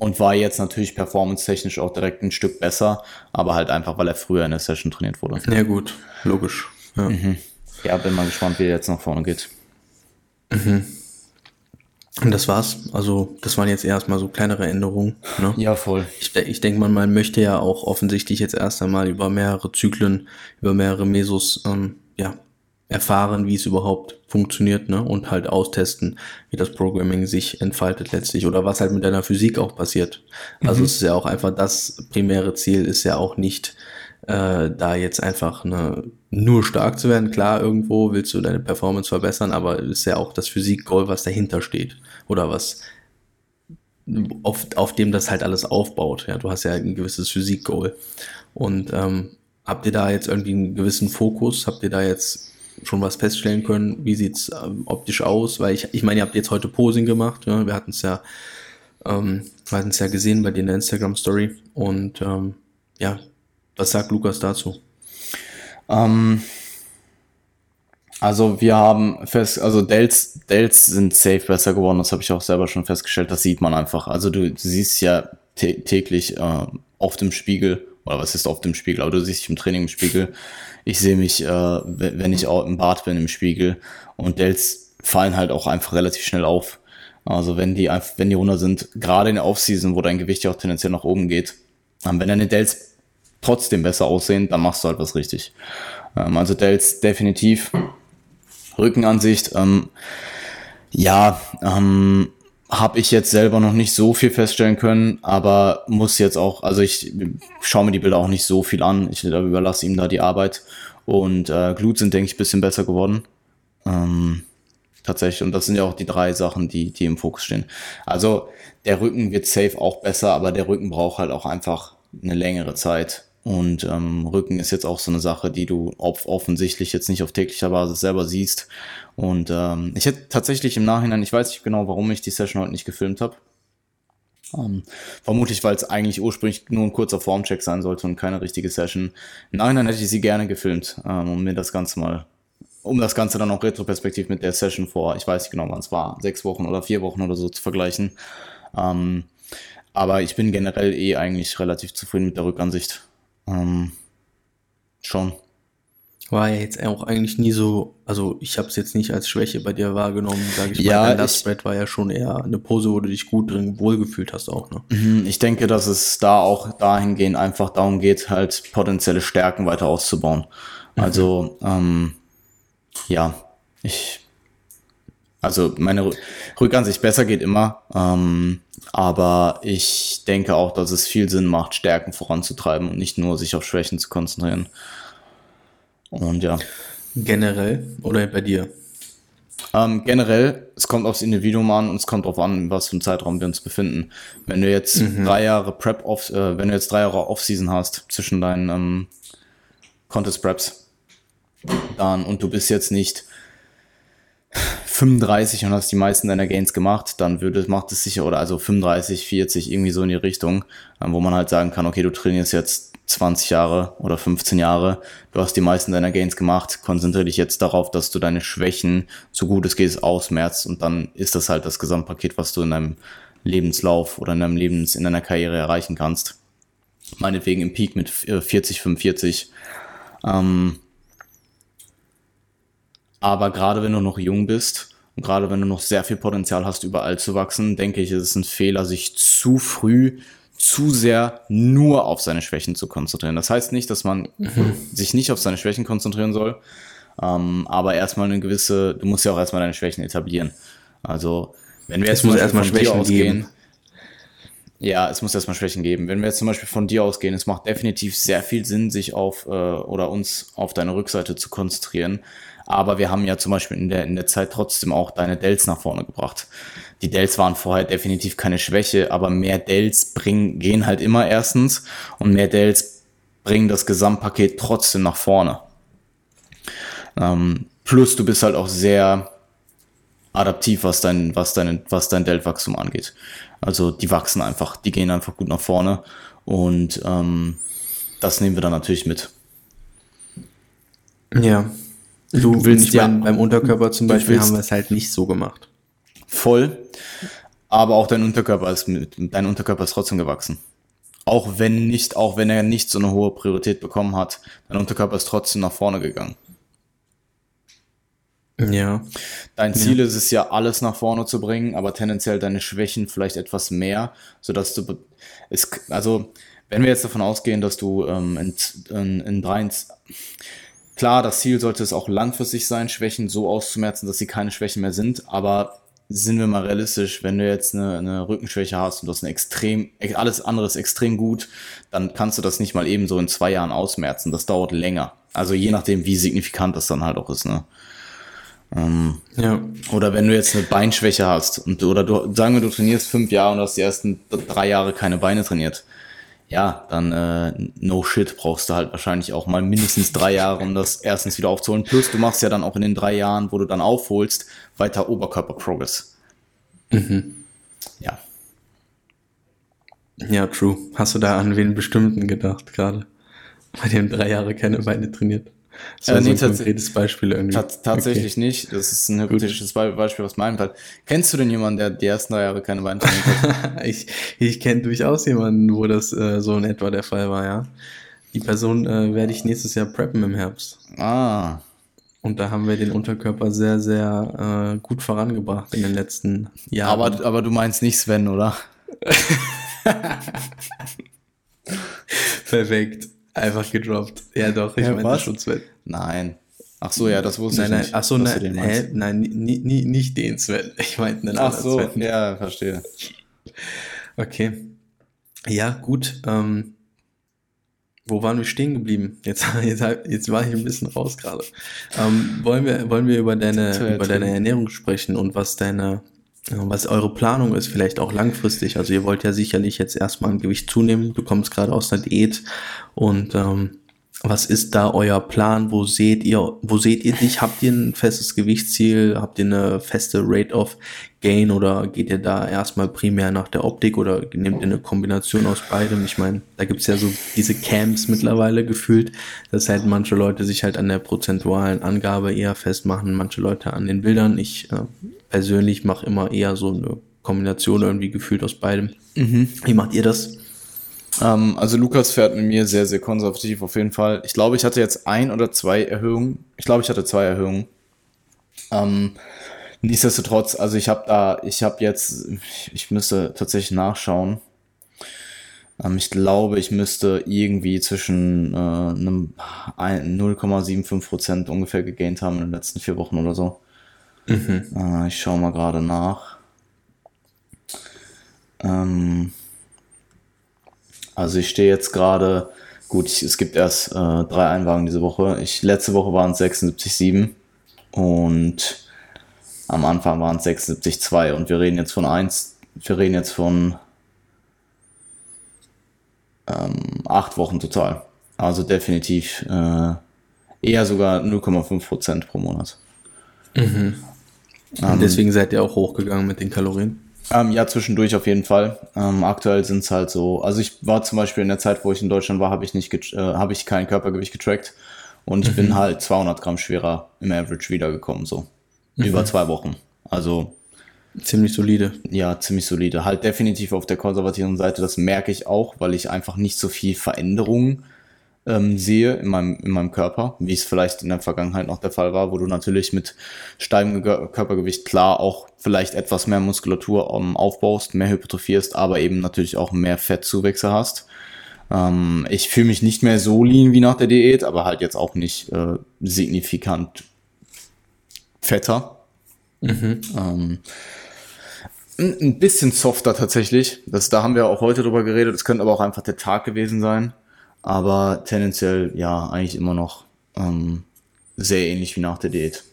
Speaker 2: Und war jetzt natürlich performance-technisch auch direkt ein Stück besser, aber halt einfach, weil er früher in der Session trainiert wurde.
Speaker 1: Ja, gut, logisch.
Speaker 2: Ja, mhm. ja bin mal gespannt, wie er jetzt nach vorne geht.
Speaker 1: Mhm. Und das war's. Also, das waren jetzt erstmal so kleinere Änderungen. Ne?
Speaker 2: Ja, voll.
Speaker 1: Ich, ich denke mal, man möchte ja auch offensichtlich jetzt erst einmal über mehrere Zyklen, über mehrere Mesos, ähm, ja, erfahren, wie es überhaupt funktioniert, ne? Und halt austesten, wie das Programming sich entfaltet letztlich oder was halt mit deiner Physik auch passiert. Also mhm. es ist ja auch einfach das primäre Ziel ist ja auch nicht äh, da jetzt einfach ne, nur stark zu werden. Klar, irgendwo willst du deine Performance verbessern, aber es ist ja auch das Physik-Goal, was dahinter steht oder was auf, auf dem das halt alles aufbaut. Ja, du hast ja ein gewisses Physik-Goal und ähm, habt ihr da jetzt irgendwie einen gewissen Fokus? Habt ihr da jetzt schon was feststellen können. Wie sieht's ähm, optisch aus? Weil ich, ich meine, ihr habt jetzt heute Posing gemacht. Ja? Wir hatten es ja, ähm, es ja gesehen bei dir in der Instagram Story. Und ähm, ja, was sagt Lukas dazu?
Speaker 2: Ähm, also wir haben fest, also Dells, Dells sind safe besser geworden. Das habe ich auch selber schon festgestellt. Das sieht man einfach. Also du, du siehst ja täglich äh, auf dem Spiegel oder was ist auf dem Spiegel, aber du siehst dich im Training im Spiegel. Ich sehe mich, äh, wenn ich auch im Bad bin, im Spiegel. Und Dells fallen halt auch einfach relativ schnell auf. Also wenn die wenn die runter sind, gerade in der Offseason, wo dein Gewicht ja auch tendenziell nach oben geht, ähm, wenn deine Dells trotzdem besser aussehen, dann machst du halt was richtig. Ähm, also Dells definitiv. Rückenansicht, ähm, ja, ähm, habe ich jetzt selber noch nicht so viel feststellen können, aber muss jetzt auch, also ich schaue mir die Bilder auch nicht so viel an. Ich überlasse ihm da die Arbeit. Und äh, Glut sind, denke ich, bisschen besser geworden. Ähm, tatsächlich. Und das sind ja auch die drei Sachen, die, die im Fokus stehen. Also der Rücken wird safe auch besser, aber der Rücken braucht halt auch einfach eine längere Zeit. Und ähm, Rücken ist jetzt auch so eine Sache, die du off offensichtlich jetzt nicht auf täglicher Basis selber siehst. Und ähm, ich hätte tatsächlich im Nachhinein, ich weiß nicht genau, warum ich die Session heute nicht gefilmt habe. Ähm, vermutlich, weil es eigentlich ursprünglich nur ein kurzer Formcheck sein sollte und keine richtige Session. Im Nachhinein hätte ich sie gerne gefilmt, ähm, um mir das Ganze mal, um das Ganze dann auch retroperspektiv mit der Session vor, ich weiß nicht genau, wann es war, sechs Wochen oder vier Wochen oder so zu vergleichen. Ähm, aber ich bin generell eh eigentlich relativ zufrieden mit der Rückansicht. Ähm, schon.
Speaker 1: War ja jetzt auch eigentlich nie so, also ich habe es jetzt nicht als Schwäche bei dir wahrgenommen, sage ich
Speaker 2: ja,
Speaker 1: mal. Das Spread war ja schon eher eine Pose, wo du dich gut drin wohlgefühlt hast auch. Ne?
Speaker 2: Mhm, ich denke, dass es da auch dahingehend einfach darum geht, halt potenzielle Stärken weiter auszubauen. Mhm. Also ähm, ja, ich also meine Rückansicht besser geht immer, ähm, aber ich denke auch, dass es viel Sinn macht, Stärken voranzutreiben und nicht nur sich auf Schwächen zu konzentrieren. Und ja.
Speaker 1: Generell oder bei dir?
Speaker 2: Ähm, generell, es kommt aufs Individuum an und es kommt darauf an, was für einen Zeitraum wir uns befinden. Wenn du jetzt mhm. drei Jahre Prep off, äh, wenn du jetzt drei Jahre Off-Season hast zwischen deinen ähm, Contest Preps, dann und du bist jetzt nicht 35 und hast die meisten deiner Gains gemacht, dann würde, macht es sicher, oder also 35, 40, irgendwie so in die Richtung, ähm, wo man halt sagen kann, okay, du trainierst jetzt 20 Jahre oder 15 Jahre, du hast die meisten deiner Gains gemacht, konzentriere dich jetzt darauf, dass du deine Schwächen so gut es geht ausmerzt und dann ist das halt das Gesamtpaket, was du in deinem Lebenslauf oder in deinem Lebens, in deiner Karriere erreichen kannst. Meinetwegen im Peak mit 40, 45. Ähm, aber gerade wenn du noch jung bist und gerade wenn du noch sehr viel Potenzial hast, überall zu wachsen, denke ich, ist es ein Fehler, sich zu früh zu sehr nur auf seine Schwächen zu konzentrieren. Das heißt nicht, dass man mhm. sich nicht auf seine Schwächen konzentrieren soll, ähm, aber erstmal eine gewisse, du musst ja auch erstmal deine Schwächen etablieren. Also, wenn wir jetzt
Speaker 1: muss erstmal Schwächen ausgehen, geben.
Speaker 2: Ja, es muss erstmal Schwächen geben. Wenn wir jetzt zum Beispiel von dir ausgehen, es macht definitiv sehr viel Sinn, sich auf äh, oder uns auf deine Rückseite zu konzentrieren. Aber wir haben ja zum Beispiel in der, in der Zeit trotzdem auch deine Dells nach vorne gebracht. Die Dells waren vorher definitiv keine Schwäche, aber mehr Dells bringen, gehen halt immer erstens und mehr Dells bringen das Gesamtpaket trotzdem nach vorne. Ähm, plus du bist halt auch sehr adaptiv, was dein, was dein, was dein Deltwachstum angeht. Also die wachsen einfach, die gehen einfach gut nach vorne und ähm, das nehmen wir dann natürlich mit.
Speaker 1: Ja. Du willst ja beim Unterkörper zum Beispiel haben wir es halt nicht so gemacht.
Speaker 2: Voll. Aber auch dein Unterkörper ist dein Unterkörper ist trotzdem gewachsen. Auch wenn nicht, auch wenn er nicht so eine hohe Priorität bekommen hat, dein Unterkörper ist trotzdem nach vorne gegangen.
Speaker 1: Ja.
Speaker 2: Dein Ziel ja. ist es ja, alles nach vorne zu bringen, aber tendenziell deine Schwächen vielleicht etwas mehr, sodass du es, also wenn wir jetzt davon ausgehen, dass du ähm, in, in, in drei, klar, das Ziel sollte es auch langfristig sein, Schwächen so auszumerzen, dass sie keine Schwächen mehr sind, aber sind wir mal realistisch, wenn du jetzt eine, eine Rückenschwäche hast und du hast eine extrem, alles andere ist extrem gut, dann kannst du das nicht mal eben so in zwei Jahren ausmerzen. Das dauert länger. Also je nachdem, wie signifikant das dann halt auch ist, ne? Ähm, ja. Oder wenn du jetzt eine Beinschwäche hast und oder du sagen wir, du trainierst fünf Jahre und hast die ersten drei Jahre keine Beine trainiert, ja, dann äh, no shit brauchst du halt wahrscheinlich auch mal mindestens drei Jahre, um das erstens wieder aufzuholen. Plus du machst ja dann auch in den drei Jahren, wo du dann aufholst, weiter Oberkörper-Progress.
Speaker 1: Mhm.
Speaker 2: Ja.
Speaker 1: Ja, true. Hast du da an wen bestimmten gedacht gerade? Bei dem drei Jahre keine Beine trainiert?
Speaker 2: Das war äh, nee, so ein konkretes Beispiel irgendwie. tatsächlich okay. nicht. Das ist ein hypothetisches Beispiel aus meinem Fall. Kennst du denn jemanden, der die ersten drei Jahre keine Beine
Speaker 1: hat? ich ich kenne durchaus jemanden, wo das äh, so in etwa der Fall war, ja. Die Person äh, werde ich nächstes Jahr preppen im Herbst.
Speaker 2: Ah.
Speaker 1: Und da haben wir den Unterkörper sehr, sehr äh, gut vorangebracht in den letzten Jahren.
Speaker 2: Aber, aber du meinst nicht Sven, oder?
Speaker 1: Perfekt. Einfach gedroppt. Ja, doch, ich ja, schon Sven.
Speaker 2: Nein. Ach so, ja, das wusste
Speaker 1: nein,
Speaker 2: ich
Speaker 1: nein, nicht. Ach so, nein, hä? nein, nie, nie, nicht den Sven. Ich meinte einen
Speaker 2: Ach so, Sven. ja, verstehe.
Speaker 1: Okay. Ja, gut. Ähm, wo waren wir stehen geblieben? Jetzt, jetzt, jetzt war ich ein bisschen raus gerade. Ähm, wollen, wir, wollen wir über deine, über deine Ernährung sprechen und was deine, was eure Planung ist, vielleicht auch langfristig. Also ihr wollt ja sicherlich jetzt erstmal ein Gewicht zunehmen. Du kommst gerade aus der Diät und ähm, was ist da euer Plan? Wo seht ihr, wo seht ihr dich? Habt ihr ein festes Gewichtsziel? Habt ihr eine feste Rate of Gain oder geht ihr da erstmal primär nach der Optik oder nehmt ihr eine Kombination aus beidem? Ich meine, da gibt's ja so diese Camps mittlerweile gefühlt, dass halt manche Leute sich halt an der prozentualen Angabe eher festmachen, manche Leute an den Bildern. Ich äh, persönlich mache immer eher so eine Kombination irgendwie gefühlt aus beidem. Mhm. Wie macht ihr das?
Speaker 2: Ähm, also Lukas fährt mit mir sehr, sehr konservativ auf jeden Fall. Ich glaube, ich hatte jetzt ein oder zwei Erhöhungen. Ich glaube, ich hatte zwei Erhöhungen. Ähm, nichtsdestotrotz, also ich habe da, ich habe jetzt, ich müsste tatsächlich nachschauen. Ähm, ich glaube, ich müsste irgendwie zwischen äh, einem 0,75 Prozent ungefähr gegaint haben in den letzten vier Wochen oder so. Mhm. Äh, ich schaue mal gerade nach. Ähm, also ich stehe jetzt gerade, gut, ich, es gibt erst äh, drei Einwagen diese Woche. Ich, letzte Woche waren es 76,7 und Am Anfang waren es 76,2 und wir reden jetzt von 1, wir reden jetzt von ähm, 8 Wochen total. Also definitiv äh, eher sogar 0,5 Prozent pro Monat.
Speaker 1: Mhm. Ähm, deswegen seid ihr auch hochgegangen mit den Kalorien?
Speaker 2: Ähm, ja, zwischendurch auf jeden Fall. Ähm, aktuell sind es halt so, also ich war zum Beispiel in der Zeit, wo ich in Deutschland war, habe ich nicht, äh, habe ich kein Körpergewicht getrackt und ich mhm. bin halt 200 Gramm schwerer im Average wiedergekommen, so. Mhm. Über zwei Wochen. Also.
Speaker 1: Ziemlich solide.
Speaker 2: Ja, ziemlich solide. Halt definitiv auf der konservativen Seite, das merke ich auch, weil ich einfach nicht so viel Veränderungen ähm, sehe in meinem, in meinem Körper, wie es vielleicht in der Vergangenheit noch der Fall war, wo du natürlich mit steigendem Körpergewicht klar auch vielleicht etwas mehr Muskulatur ähm, aufbaust, mehr hypertrophierst, aber eben natürlich auch mehr Fettzuwächse hast. Ähm, ich fühle mich nicht mehr so lean wie nach der Diät, aber halt jetzt auch nicht äh, signifikant fetter. Mhm. Ähm, ein bisschen softer tatsächlich. Das, da haben wir auch heute drüber geredet. Es könnte aber auch einfach der Tag gewesen sein. Aber tendenziell ja, eigentlich immer noch ähm, sehr ähnlich wie nach der Diät.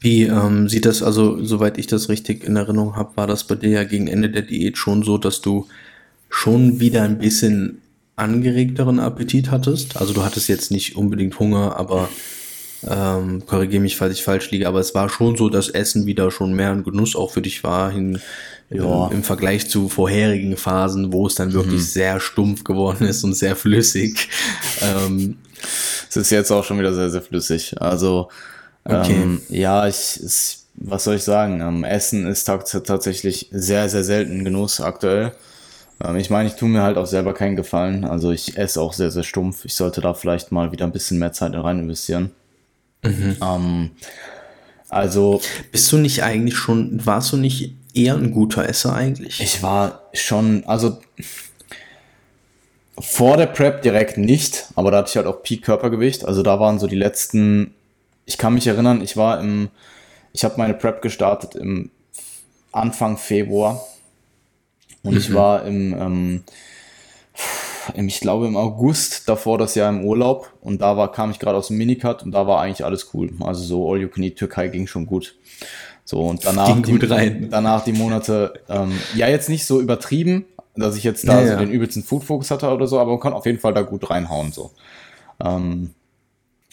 Speaker 1: Wie ähm, sieht das, also soweit ich das richtig in Erinnerung habe, war das bei dir ja gegen Ende der Diät schon so, dass du schon wieder ein bisschen angeregteren Appetit hattest? Also du hattest jetzt nicht unbedingt Hunger, aber ähm, korrigiere mich, falls ich falsch liege, aber es war schon so, dass Essen wieder schon mehr ein Genuss auch für dich war, hin, ja. im, im Vergleich zu vorherigen Phasen, wo es dann wirklich mhm. sehr stumpf geworden ist und sehr flüssig. ähm,
Speaker 2: es ist jetzt auch schon wieder sehr, sehr flüssig. Also, okay. ähm, ja, ich, ich, was soll ich sagen? Ähm, Essen ist tatsächlich sehr, sehr selten Genuss aktuell. Ähm, ich meine, ich tue mir halt auch selber keinen Gefallen. Also ich esse auch sehr, sehr stumpf. Ich sollte da vielleicht mal wieder ein bisschen mehr Zeit rein investieren. Mhm. Ähm, also.
Speaker 1: Bist du nicht eigentlich schon, warst du nicht eher ein guter Esser eigentlich?
Speaker 2: Ich war schon, also vor der Prep direkt nicht, aber da hatte ich halt auch Peak Körpergewicht. Also da waren so die letzten, ich kann mich erinnern, ich war im, ich habe meine Prep gestartet im Anfang Februar und mhm. ich war im, ähm, ich glaube im August davor das Jahr im Urlaub und da war, kam ich gerade aus dem Minicut und da war eigentlich alles cool. Also so All You Can Eat Türkei ging schon gut. So, und danach, die, danach die Monate, ähm, ja, jetzt nicht so übertrieben, dass ich jetzt da ja, so ja. den übelsten Food-Fokus hatte oder so, aber man kann auf jeden Fall da gut reinhauen, so. Ähm,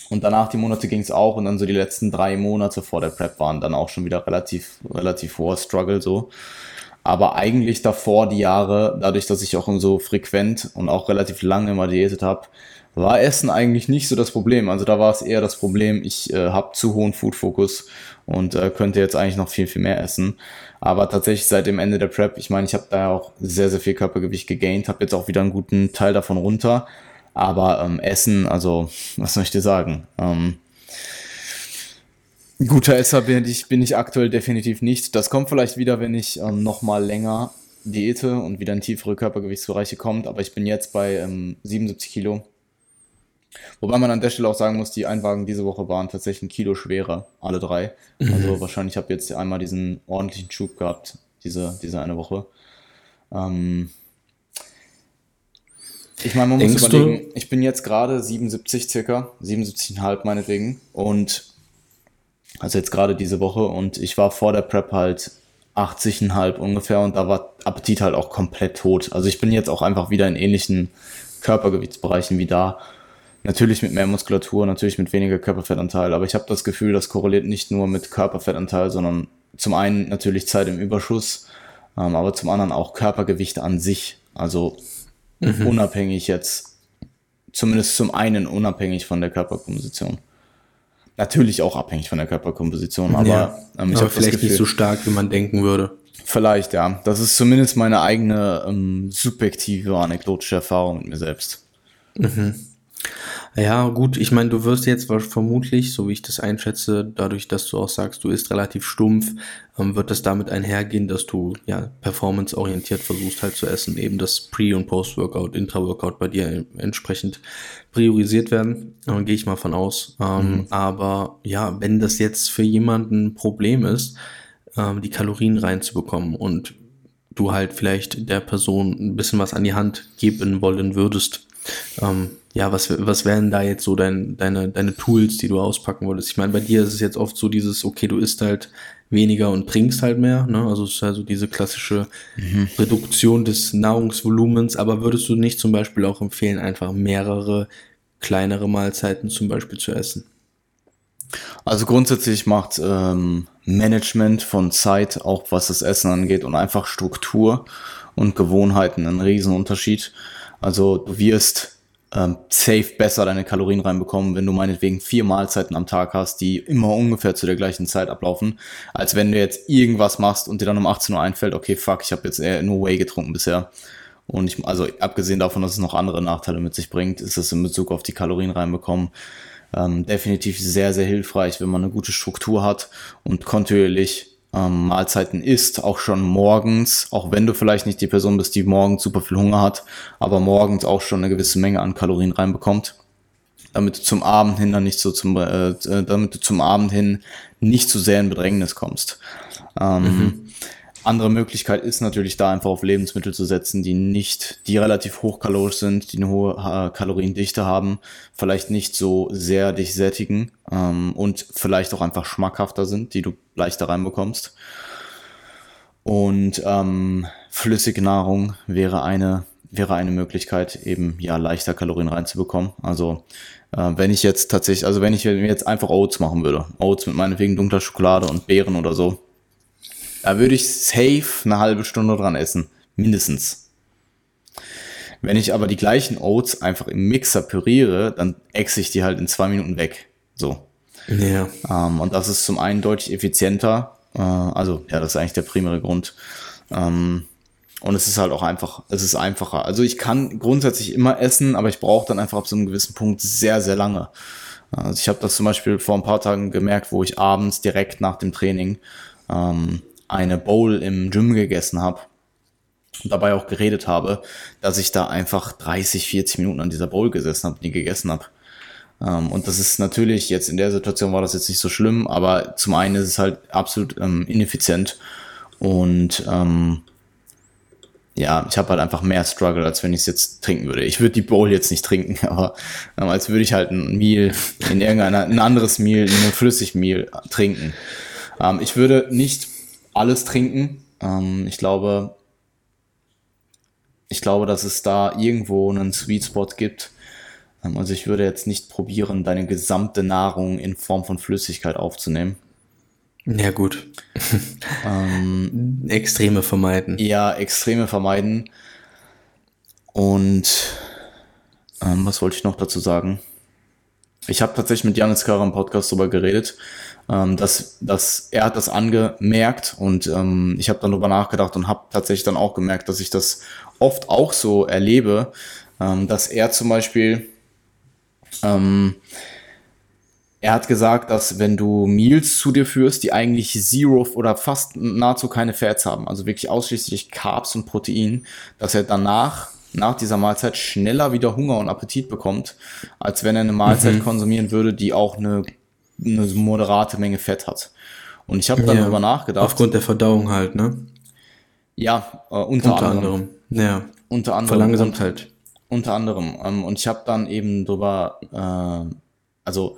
Speaker 2: und danach die Monate ging es auch und dann so die letzten drei Monate vor der Prep waren dann auch schon wieder relativ, relativ hoher Struggle so. Aber eigentlich davor die Jahre, dadurch, dass ich auch so frequent und auch relativ lange immer diätet habe, war Essen eigentlich nicht so das Problem. Also da war es eher das Problem, ich äh, habe zu hohen Food-Fokus und äh, könnte jetzt eigentlich noch viel, viel mehr essen. Aber tatsächlich seit dem Ende der Prep, ich meine, ich habe da auch sehr, sehr viel Körpergewicht gegaint, habe jetzt auch wieder einen guten Teil davon runter. Aber ähm, Essen, also, was soll ich dir sagen? Ähm, guter Esser bin ich, bin ich aktuell definitiv nicht. Das kommt vielleicht wieder, wenn ich ähm, nochmal länger diete und wieder in tiefere Körpergewichtsbereiche kommt. Aber ich bin jetzt bei ähm, 77 Kilo Wobei man an der Stelle auch sagen muss, die Einwagen diese Woche waren tatsächlich ein Kilo schwerer, alle drei. Mhm. Also wahrscheinlich habe ich jetzt einmal diesen ordentlichen Schub gehabt, diese, diese eine Woche. Ähm ich meine, man Denkst muss überlegen, du? ich bin jetzt gerade 77 circa, 77,5 meinetwegen und also jetzt gerade diese Woche und ich war vor der Prep halt 80,5 ungefähr und da war Appetit halt auch komplett tot. Also ich bin jetzt auch einfach wieder in ähnlichen Körpergewichtsbereichen wie da Natürlich mit mehr Muskulatur, natürlich mit weniger Körperfettanteil, aber ich habe das Gefühl, das korreliert nicht nur mit Körperfettanteil, sondern zum einen natürlich Zeit im Überschuss, ähm, aber zum anderen auch Körpergewicht an sich. Also mhm. unabhängig jetzt, zumindest zum einen unabhängig von der Körperkomposition. Natürlich auch abhängig von der Körperkomposition, aber, ja,
Speaker 1: ähm, ich aber vielleicht Gefühl, nicht so stark, wie man denken würde.
Speaker 2: Vielleicht, ja. Das ist zumindest meine eigene ähm, subjektive anekdotische Erfahrung mit mir selbst.
Speaker 1: Mhm. Ja, gut, ich meine, du wirst jetzt vermutlich, so wie ich das einschätze, dadurch, dass du auch sagst, du isst relativ stumpf, ähm, wird das damit einhergehen, dass du ja performanceorientiert versuchst halt zu essen, eben das Pre- und Post-Workout, Intra-Workout bei dir entsprechend priorisiert werden, äh, gehe ich mal von aus. Ähm, mhm. Aber ja, wenn das jetzt für jemanden ein Problem ist, ähm, die Kalorien reinzubekommen und du halt vielleicht der Person ein bisschen was an die Hand geben wollen würdest, ähm, ja, was, was wären da jetzt so dein, deine, deine Tools, die du auspacken würdest? Ich meine, bei dir ist es jetzt oft so dieses, okay, du isst halt weniger und trinkst halt mehr, ne? Also es ist also diese klassische mhm. Reduktion des Nahrungsvolumens, aber würdest du nicht zum Beispiel auch empfehlen, einfach mehrere kleinere Mahlzeiten zum Beispiel zu essen?
Speaker 2: Also grundsätzlich macht ähm, Management von Zeit, auch was das Essen angeht, und einfach Struktur und Gewohnheiten einen riesen Unterschied. Also du wirst ähm, safe besser deine Kalorien reinbekommen, wenn du meinetwegen vier Mahlzeiten am Tag hast, die immer ungefähr zu der gleichen Zeit ablaufen, als wenn du jetzt irgendwas machst und dir dann um 18 Uhr einfällt, okay, fuck, ich habe jetzt eher nur Whey getrunken bisher. Und ich, also abgesehen davon, dass es noch andere Nachteile mit sich bringt, ist es in Bezug auf die Kalorien reinbekommen ähm, definitiv sehr, sehr hilfreich, wenn man eine gute Struktur hat und kontinuierlich ähm, Mahlzeiten isst, auch schon morgens, auch wenn du vielleicht nicht die Person bist, die morgens super viel Hunger hat, aber morgens auch schon eine gewisse Menge an Kalorien reinbekommt, damit du zum Abend hin dann nicht so zum, äh, äh damit du zum Abend hin nicht zu sehr in Bedrängnis kommst. Ähm, mhm. Andere Möglichkeit ist natürlich da einfach auf Lebensmittel zu setzen, die nicht, die relativ hochkalorisch sind, die eine hohe äh, Kaloriendichte haben, vielleicht nicht so sehr dich sättigen ähm, und vielleicht auch einfach schmackhafter sind, die du leichter reinbekommst. Und ähm, flüssige Nahrung wäre eine wäre eine Möglichkeit, eben ja leichter Kalorien reinzubekommen. Also äh, wenn ich jetzt tatsächlich, also wenn ich mir jetzt einfach Oats machen würde, Oats mit meinetwegen dunkler Schokolade und Beeren oder so, da würde ich safe eine halbe Stunde dran essen. Mindestens. Wenn ich aber die gleichen Oats einfach im Mixer püriere, dann exe ich die halt in zwei Minuten weg. So. Ja. Ähm, und das ist zum einen deutlich effizienter. Äh, also, ja, das ist eigentlich der primäre Grund. Ähm, und es ist halt auch einfach, es ist einfacher. Also ich kann grundsätzlich immer essen, aber ich brauche dann einfach ab so einem gewissen Punkt sehr, sehr lange. Also ich habe das zum Beispiel vor ein paar Tagen gemerkt, wo ich abends direkt nach dem Training ähm, eine Bowl im Gym gegessen habe und dabei auch geredet habe, dass ich da einfach 30, 40 Minuten an dieser Bowl gesessen habe, die gegessen habe. Ähm, und das ist natürlich jetzt in der Situation war das jetzt nicht so schlimm, aber zum einen ist es halt absolut ähm, ineffizient und ähm, ja, ich habe halt einfach mehr Struggle, als wenn ich es jetzt trinken würde. Ich würde die Bowl jetzt nicht trinken, aber ähm, als würde ich halt ein Meal in irgendeiner, ein anderes Meal, ein Flüssigmehl trinken. Ähm, ich würde nicht alles trinken. Ähm, ich glaube, ich glaube, dass es da irgendwo einen Sweet Spot gibt. Ähm, also ich würde jetzt nicht probieren, deine gesamte Nahrung in Form von Flüssigkeit aufzunehmen.
Speaker 1: Ja, gut. ähm, Extreme vermeiden.
Speaker 2: Ja, Extreme vermeiden. Und ähm, was wollte ich noch dazu sagen? Ich habe tatsächlich mit Janis Kara im Podcast darüber geredet, ähm, dass, dass er hat das angemerkt und ähm, ich habe dann darüber nachgedacht und habe tatsächlich dann auch gemerkt, dass ich das oft auch so erlebe, ähm, dass er zum Beispiel ähm, er hat gesagt, dass wenn du Meals zu dir führst, die eigentlich Zero oder fast nahezu keine Fats haben, also wirklich ausschließlich Carbs und Protein, dass er danach nach dieser Mahlzeit schneller wieder Hunger und Appetit bekommt, als wenn er eine Mahlzeit mhm. konsumieren würde, die auch eine, eine moderate Menge Fett hat. Und ich habe dann ja, darüber nachgedacht.
Speaker 1: Aufgrund der Verdauung halt, ne?
Speaker 2: Ja, äh, unter, unter anderem. anderem.
Speaker 1: Ja.
Speaker 2: Unter anderem.
Speaker 1: Verlangsamt halt.
Speaker 2: Unter anderem. Ähm, und ich habe dann eben drüber, äh, also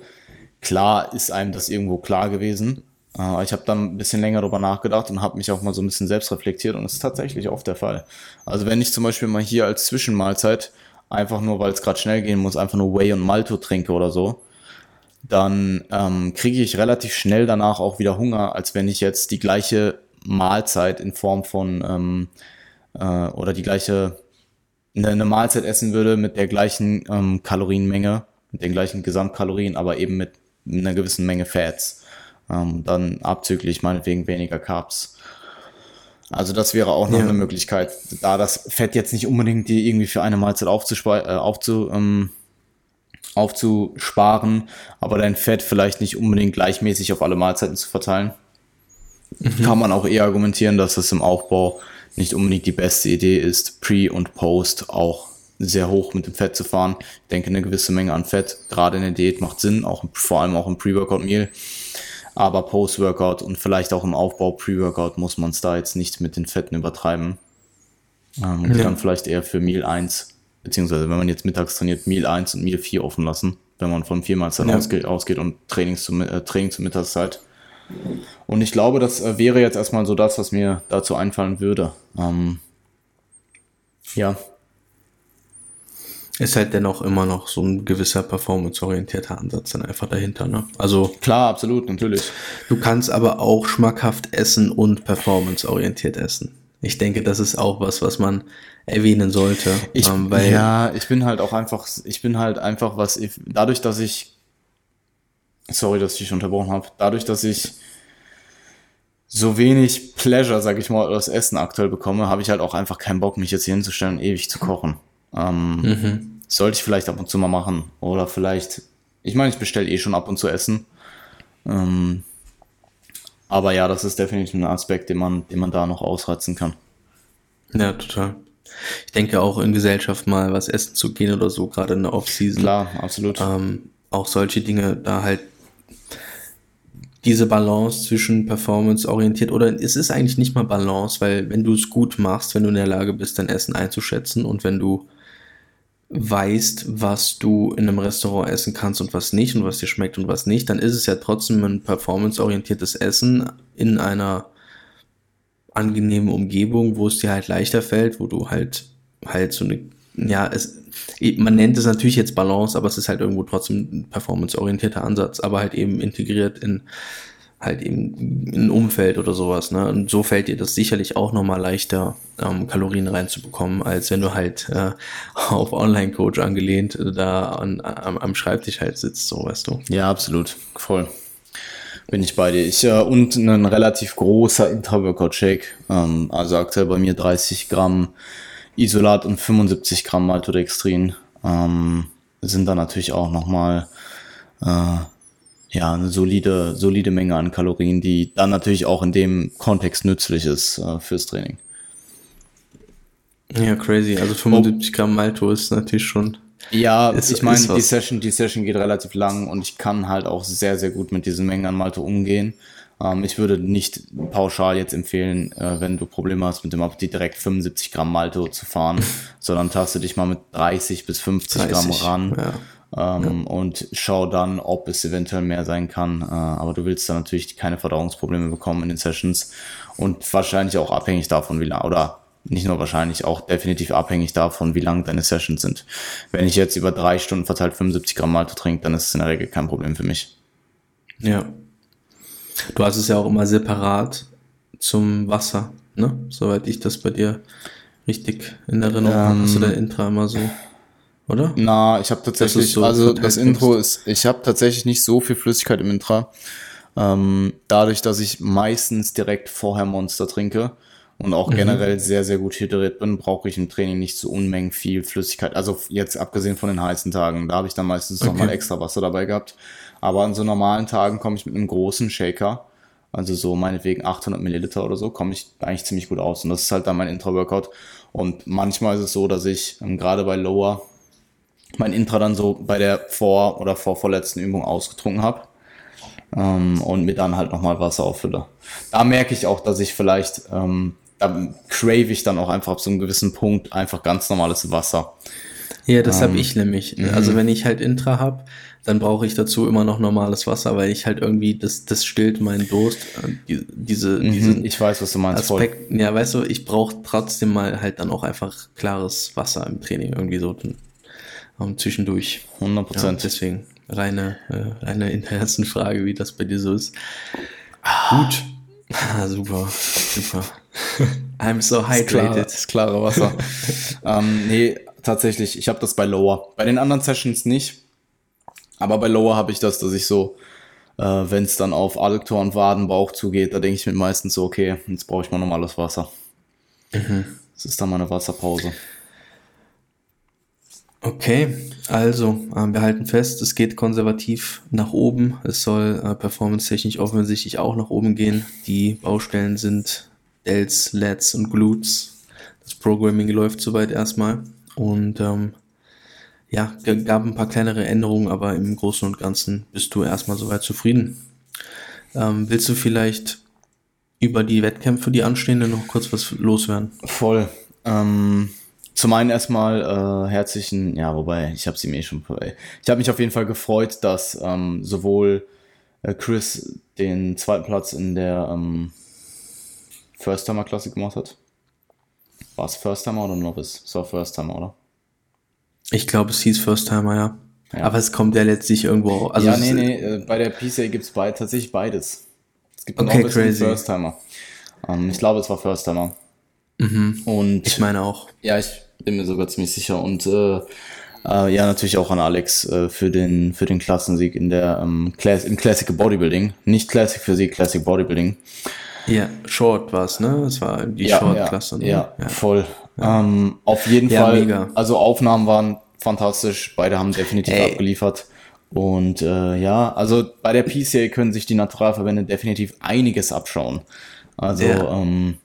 Speaker 2: klar ist einem das irgendwo klar gewesen, äh, ich habe dann ein bisschen länger darüber nachgedacht und habe mich auch mal so ein bisschen selbst reflektiert und das ist tatsächlich oft der Fall. Also wenn ich zum Beispiel mal hier als Zwischenmahlzeit einfach nur, weil es gerade schnell gehen muss, einfach nur Whey und Malto trinke oder so, dann ähm, kriege ich relativ schnell danach auch wieder Hunger, als wenn ich jetzt die gleiche Mahlzeit in Form von ähm, äh, oder die gleiche eine, eine Mahlzeit essen würde mit der gleichen ähm, Kalorienmenge, mit den gleichen Gesamtkalorien, aber eben mit einer gewissen Menge Fats. Ähm, dann abzüglich meinetwegen weniger Carbs. Also das wäre auch noch ja. eine Möglichkeit, da das Fett jetzt nicht unbedingt die irgendwie für eine Mahlzeit aufzuspe äh, aufzu, ähm, aufzusparen, aber dein Fett vielleicht nicht unbedingt gleichmäßig auf alle Mahlzeiten zu verteilen. Mhm. Kann man auch eher argumentieren, dass das im Aufbau nicht unbedingt die beste Idee ist, Pre und Post auch sehr hoch mit dem Fett zu fahren. Ich denke, eine gewisse Menge an Fett, gerade in der Diät, macht Sinn, auch vor allem auch im Pre-Workout-Meal. Aber Post-Workout und vielleicht auch im Aufbau Pre-Workout muss man es da jetzt nicht mit den Fetten übertreiben. Ähm, ja. Dann vielleicht eher für Meal 1 beziehungsweise wenn man jetzt mittags trainiert, Meal 1 und Meal 4 offen lassen, wenn man von vier Mahlzeiten ja. ausgeht, ausgeht und Trainings zum, äh, Training zur Mittagszeit. Und ich glaube, das äh, wäre jetzt erstmal so das, was mir dazu einfallen würde. Ähm, ja.
Speaker 1: Ist halt dennoch immer noch so ein gewisser performanceorientierter Ansatz dann einfach dahinter, ne? Also.
Speaker 2: Klar, absolut, natürlich.
Speaker 1: Du kannst aber auch schmackhaft essen und performanceorientiert essen. Ich denke, das ist auch was, was man erwähnen sollte.
Speaker 2: Ich, ähm, weil ja, ich bin halt auch einfach, ich bin halt einfach was, dadurch, dass ich, sorry, dass ich dich unterbrochen habe, dadurch, dass ich so wenig Pleasure, sag ich mal, aus Essen aktuell bekomme, habe ich halt auch einfach keinen Bock, mich jetzt hier hinzustellen und ewig zu kochen. Ähm, mhm. Sollte ich vielleicht ab und zu mal machen. Oder vielleicht, ich meine, ich bestelle eh schon ab und zu Essen. Ähm, aber ja, das ist definitiv ein Aspekt, den man, den man da noch ausreizen kann.
Speaker 1: Ja, total. Ich denke auch in Gesellschaft mal was essen zu gehen oder so, gerade in der Off-Season.
Speaker 2: Klar, absolut.
Speaker 1: Ähm, auch solche Dinge da halt diese Balance zwischen Performance orientiert oder es ist eigentlich nicht mal Balance, weil wenn du es gut machst, wenn du in der Lage bist, dein Essen einzuschätzen und wenn du weißt, was du in einem Restaurant essen kannst und was nicht und was dir schmeckt und was nicht, dann ist es ja trotzdem ein performanceorientiertes Essen in einer angenehmen Umgebung, wo es dir halt leichter fällt, wo du halt halt so eine ja, es, man nennt es natürlich jetzt Balance, aber es ist halt irgendwo trotzdem ein performanceorientierter Ansatz, aber halt eben integriert in halt eben ein Umfeld oder sowas. Ne? Und so fällt dir das sicherlich auch nochmal leichter, ähm, Kalorien reinzubekommen, als wenn du halt äh, auf Online-Coach angelehnt äh, da an, am, am Schreibtisch halt sitzt, so weißt du.
Speaker 2: Ja, absolut. Voll. Bin ich bei dir. Ich, äh, und ein relativ großer Intra-Workout-Shake. Ähm, also aktuell bei mir 30 Gramm Isolat und 75 Gramm Maltodextrin ähm, sind dann natürlich auch nochmal äh, ja, eine solide, solide Menge an Kalorien, die dann natürlich auch in dem Kontext nützlich ist äh, fürs Training.
Speaker 1: Ja, crazy. Also 75 oh. Gramm Malto ist natürlich schon.
Speaker 2: Ja, ist, ich meine, die Session, die Session geht relativ lang und ich kann halt auch sehr, sehr gut mit diesen Mengen an Malto umgehen. Ähm, ich würde nicht pauschal jetzt empfehlen, äh, wenn du Probleme hast mit dem Appetit, direkt 75 Gramm Malto zu fahren, sondern taste dich mal mit 30 bis 50 30, Gramm ran. Ja. Ähm, ja. Und schau dann, ob es eventuell mehr sein kann. Äh, aber du willst dann natürlich keine Verdauungsprobleme bekommen in den Sessions und wahrscheinlich auch abhängig davon, wie lange, oder nicht nur wahrscheinlich, auch definitiv abhängig davon, wie lang deine Sessions sind. Wenn ich jetzt über drei Stunden verteilt 75 Gramm Malto trinke, dann ist es in der Regel kein Problem für mich.
Speaker 1: Ja, Du hast es ja auch immer separat zum Wasser, ne? Soweit ich das bei dir richtig in Erinnerung habe. Ähm, hast du dein Intra immer so, oder?
Speaker 2: Na, ich habe tatsächlich, so also das Intro ist, ich habe tatsächlich nicht so viel Flüssigkeit im Intra. Ähm, dadurch, dass ich meistens direkt vorher Monster trinke und auch mhm. generell sehr, sehr gut hydriert bin, brauche ich im Training nicht so Unmengen viel Flüssigkeit. Also jetzt abgesehen von den heißen Tagen, da habe ich dann meistens okay. nochmal extra Wasser dabei gehabt. Aber an so normalen Tagen komme ich mit einem großen Shaker, also so meinetwegen 800 Milliliter oder so, komme ich eigentlich ziemlich gut aus. Und das ist halt dann mein Intra-Workout. Und manchmal ist es so, dass ich ähm, gerade bei Lower mein Intra dann so bei der vor- oder vorvorletzten Übung ausgetrunken habe ähm, und mir dann halt nochmal Wasser auffülle. Da merke ich auch, dass ich vielleicht, ähm, da crave ich dann auch einfach ab so einem gewissen Punkt einfach ganz normales Wasser.
Speaker 1: Ja, das ähm, habe ich nämlich. Also mhm. wenn ich halt Intra habe, dann brauche ich dazu immer noch normales Wasser, weil ich halt irgendwie, das, das stillt meinen Durst. Die, diese, mhm, diesen
Speaker 2: ich weiß, was du meinst.
Speaker 1: Aspekt, voll. Ja, weißt du, ich brauche trotzdem mal halt dann auch einfach klares Wasser im Training, irgendwie so um, zwischendurch.
Speaker 2: 100 Prozent.
Speaker 1: Ja, deswegen reine, äh, reine Interessenfrage, wie das bei dir so ist. Gut. Ah, super, super.
Speaker 2: I'm so hydrated. Das, klar, das klare Wasser. ähm, nee, tatsächlich, ich habe das bei Lower. Bei den anderen Sessions nicht. Aber bei Lower habe ich das, dass ich so, äh, wenn es dann auf Adduktor und Wadenbauch zugeht, da denke ich mir meistens so, okay, jetzt brauche ich mal normales Wasser. Mhm. Das ist dann meine Wasserpause.
Speaker 1: Okay, also äh, wir halten fest, es geht konservativ nach oben. Es soll äh, performance-technisch offensichtlich auch nach oben gehen. Die Baustellen sind Delts, LEDs und Glutes. Das Programming läuft soweit erstmal. Und ähm, ja, gab ein paar kleinere Änderungen, aber im Großen und Ganzen bist du erstmal soweit zufrieden. Ähm, willst du vielleicht über die Wettkämpfe, die anstehenden, noch kurz was loswerden?
Speaker 2: Voll. Ähm, zum einen erstmal äh, herzlichen, ja, wobei ich habe sie mir eh schon. Ich habe mich auf jeden Fall gefreut, dass ähm, sowohl äh, Chris den zweiten Platz in der ähm, First Timer Klasse gemacht hat. War es First Timer oder Novice? Es war First Timer, oder?
Speaker 1: Ich glaube, es hieß First Timer, ja. ja. Aber es kommt ja letztlich irgendwo.
Speaker 2: Also ja, nee, nee, äh, bei der PCA gibt es beid, tatsächlich beides. Es gibt
Speaker 1: okay, Novice crazy.
Speaker 2: und First Timer. Ähm, ich glaube, es war First Timer.
Speaker 1: Mhm. Und ich meine auch.
Speaker 2: Ja, ich bin mir sogar ziemlich sicher. Und äh, äh, ja, natürlich auch an Alex äh, für den für den Klassensieg in der ähm, Class in Classic Bodybuilding. Nicht Classic Physik, Classic Bodybuilding.
Speaker 1: Ja, Short war es, ne? Es war die ja, Short-Klasse.
Speaker 2: Ja, ne? ja, ja, voll. Ähm, auf jeden Fall. Mega. Also Aufnahmen waren fantastisch. Beide haben definitiv Ey. abgeliefert. Und äh, ja, also bei der PCA können sich die Naturalverbände definitiv einiges abschauen. Also ähm,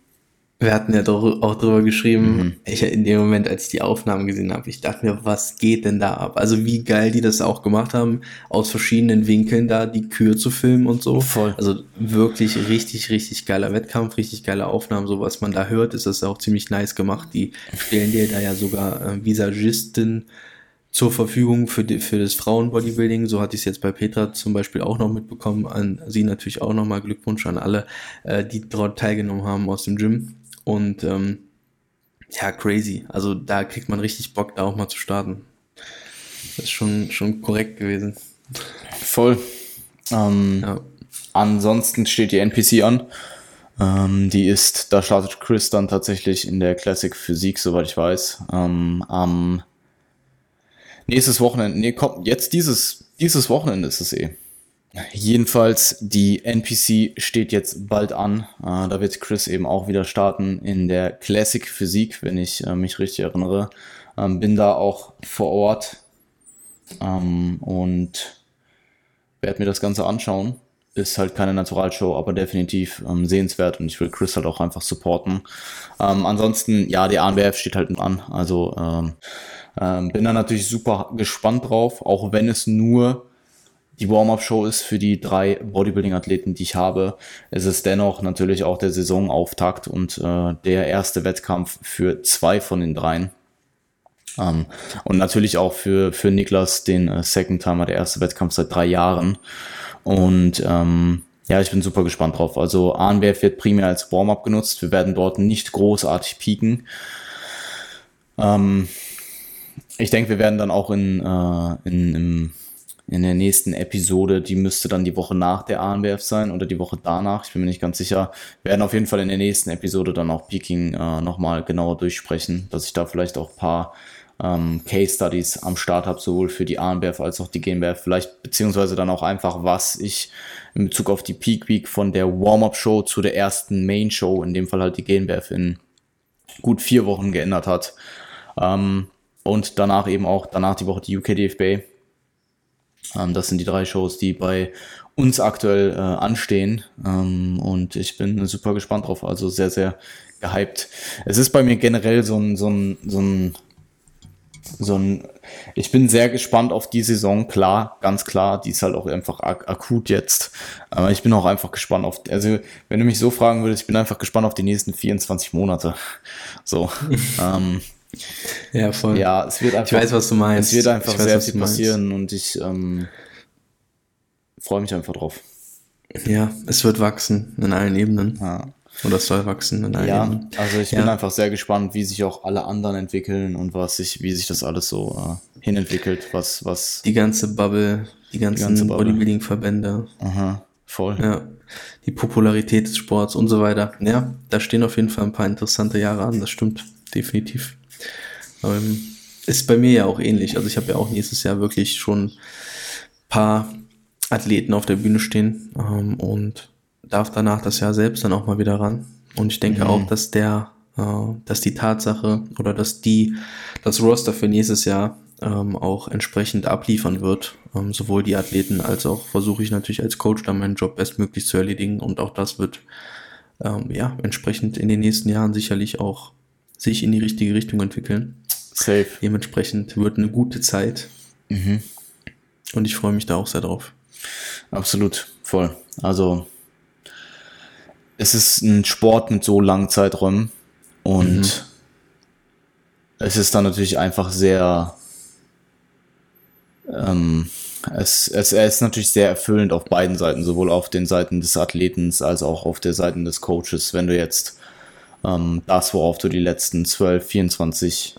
Speaker 1: wir hatten ja doch auch drüber geschrieben, mhm. ich in dem Moment, als ich die Aufnahmen gesehen habe, ich dachte mir, was geht denn da ab? Also wie geil die das auch gemacht haben, aus verschiedenen Winkeln da die Kühe zu filmen und so.
Speaker 2: Voll.
Speaker 1: Also wirklich richtig, richtig geiler Wettkampf, richtig geile Aufnahmen. So was man da hört, ist das auch ziemlich nice gemacht. Die stellen dir da ja sogar äh, Visagisten zur Verfügung für, die, für das Frauenbodybuilding. So hatte ich es jetzt bei Petra zum Beispiel auch noch mitbekommen. An sie natürlich auch nochmal Glückwunsch an alle, äh, die dort teilgenommen haben aus dem Gym. Und ähm, ja, crazy. Also da kriegt man richtig Bock, da auch mal zu starten. Das ist schon, schon korrekt gewesen.
Speaker 2: Voll. Ähm, ja. Ansonsten steht die NPC an. Ähm, die ist, da startet Chris dann tatsächlich in der Classic Physik, soweit ich weiß. Ähm, am nächstes Wochenende, nee, kommt jetzt dieses, dieses Wochenende ist es eh. Jedenfalls, die NPC steht jetzt bald an. Äh, da wird Chris eben auch wieder starten in der Classic Physik, wenn ich äh, mich richtig erinnere. Ähm, bin da auch vor Ort ähm, und werde mir das Ganze anschauen. Ist halt keine Naturalshow, aber definitiv ähm, sehenswert und ich will Chris halt auch einfach supporten. Ähm, ansonsten, ja, die ANBF steht halt an. Also ähm, bin da natürlich super gespannt drauf, auch wenn es nur die Warm-up-Show ist für die drei Bodybuilding-Athleten, die ich habe. Es ist dennoch natürlich auch der Saisonauftakt und äh, der erste Wettkampf für zwei von den dreien. Ähm, und natürlich auch für, für Niklas, den äh, Second Timer, der erste Wettkampf seit drei Jahren. Und ähm, ja, ich bin super gespannt drauf. Also ANWF wird primär als Warm-up genutzt. Wir werden dort nicht großartig pieken. Ähm, ich denke, wir werden dann auch in, äh, in, im in der nächsten Episode, die müsste dann die Woche nach der ANWF sein oder die Woche danach, ich bin mir nicht ganz sicher, wir werden auf jeden Fall in der nächsten Episode dann auch Peking äh, nochmal genauer durchsprechen, dass ich da vielleicht auch paar ähm, Case Studies am Start habe, sowohl für die ANBF als auch die GmbF, vielleicht beziehungsweise dann auch einfach, was ich in Bezug auf die Peak Week von der Warm-Up-Show zu der ersten Main-Show, in dem Fall halt die GmbF, in gut vier Wochen geändert hat. Ähm, und danach eben auch, danach die Woche die UKDFB, ähm, das sind die drei Shows, die bei uns aktuell äh, anstehen. Ähm, und ich bin super gespannt drauf. Also sehr, sehr gehypt. Es ist bei mir generell so ein, so ein, so ein, so ein, ich bin sehr gespannt auf die Saison, klar, ganz klar, die ist halt auch einfach ak akut jetzt. Aber ich bin auch einfach gespannt auf, also wenn du mich so fragen würdest, ich bin einfach gespannt auf die nächsten 24 Monate. So. ähm,
Speaker 1: ja, voll.
Speaker 2: Ja, es wird einfach.
Speaker 1: Ich weiß, was du meinst.
Speaker 2: Es wird einfach weiß, sehr viel passieren und ich ähm, freue mich einfach drauf.
Speaker 1: Ja, es wird wachsen in allen Ebenen. Ja. Oder es soll wachsen in allen
Speaker 2: ja,
Speaker 1: Ebenen.
Speaker 2: Also ich ja. bin einfach sehr gespannt, wie sich auch alle anderen entwickeln und was sich, wie sich das alles so äh, hinentwickelt, was, was.
Speaker 1: Die ganze Bubble, die ganzen ganze Bodybuilding-Verbände.
Speaker 2: Aha, voll.
Speaker 1: Ja. Die Popularität des Sports und so weiter. Ja, da stehen auf jeden Fall ein paar interessante Jahre an, das stimmt, definitiv. Ähm, ist bei mir ja auch ähnlich. Also ich habe ja auch nächstes Jahr wirklich schon ein paar Athleten auf der Bühne stehen ähm, und darf danach das Jahr selbst dann auch mal wieder ran. Und ich denke mhm. auch, dass der, äh, dass die Tatsache oder dass die, das Roster für nächstes Jahr ähm, auch entsprechend abliefern wird. Ähm, sowohl die Athleten als auch versuche ich natürlich als Coach dann meinen Job bestmöglich zu erledigen und auch das wird ähm, ja entsprechend in den nächsten Jahren sicherlich auch sich in die richtige Richtung entwickeln.
Speaker 2: Safe.
Speaker 1: Dementsprechend wird eine gute Zeit.
Speaker 2: Mhm.
Speaker 1: Und ich freue mich da auch sehr drauf.
Speaker 2: Absolut, voll. Also es ist ein Sport mit so langen Zeiträumen und mhm. es ist dann natürlich einfach sehr, ähm, es, es, er ist natürlich sehr erfüllend auf beiden Seiten, sowohl auf den Seiten des Athletens als auch auf der Seite des Coaches, wenn du jetzt ähm, das, worauf du die letzten 12, 24,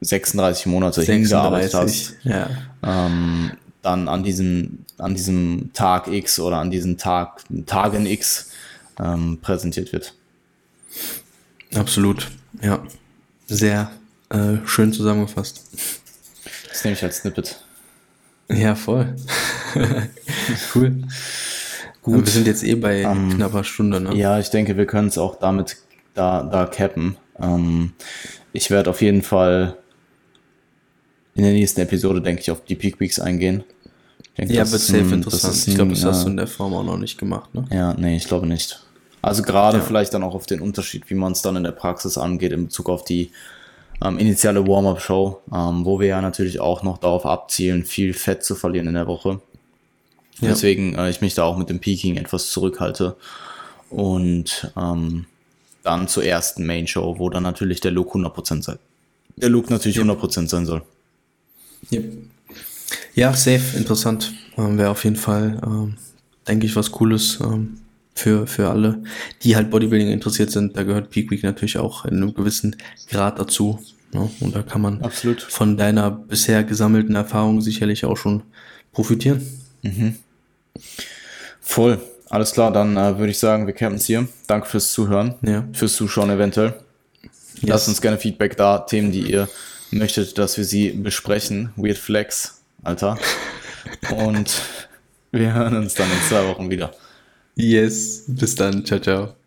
Speaker 2: 36 Monate 36, hingearbeitet hast, ja. ähm, dann an diesem, an diesem Tag X oder an diesen Tag, Tagen X ähm, präsentiert wird.
Speaker 1: Absolut, ja. Sehr äh, schön zusammengefasst.
Speaker 2: Das nehme ich als Snippet.
Speaker 1: Ja, voll. cool. Gut. Wir sind jetzt eh bei ähm, knapper Stunde, ne?
Speaker 2: Ja, ich denke, wir können es auch damit da, da cappen. Ähm, ich werde auf jeden Fall in der nächsten Episode, denke ich, auf die Peak Weeks eingehen.
Speaker 1: Denke, ja, wird safe ein, interessant. ich glaube, das hast du in der Form auch noch nicht gemacht, ne?
Speaker 2: Ja, nee, ich glaube nicht. Also gerade ja. vielleicht dann auch auf den Unterschied, wie man es dann in der Praxis angeht in Bezug auf die ähm, initiale Warm-up-Show, ähm, wo wir ja natürlich auch noch darauf abzielen, viel Fett zu verlieren in der Woche. Ja. Deswegen äh, ich mich da auch mit dem Peaking etwas zurückhalte. Und ähm, dann zur ersten Main Show, wo dann natürlich der Look 100% sein. Der Look natürlich yep. 100% sein soll.
Speaker 1: Yep. Ja, safe, interessant. Ähm, Wäre auf jeden Fall, ähm, denke ich, was Cooles ähm, für, für alle, die halt Bodybuilding interessiert sind. Da gehört Peak Week natürlich auch in einem gewissen Grad dazu. Ne? Und da kann man
Speaker 2: Absolut.
Speaker 1: von deiner bisher gesammelten Erfahrung sicherlich auch schon profitieren.
Speaker 2: Mhm. Voll. Alles klar, dann äh, würde ich sagen, wir campen es hier. Danke fürs Zuhören,
Speaker 1: ja.
Speaker 2: fürs Zuschauen eventuell. Yes. Lasst uns gerne Feedback da, Themen, die ihr möchtet, dass wir sie besprechen. Weird Flex, Alter. Und wir hören uns dann in zwei Wochen wieder.
Speaker 1: Yes, bis dann. Ciao, ciao.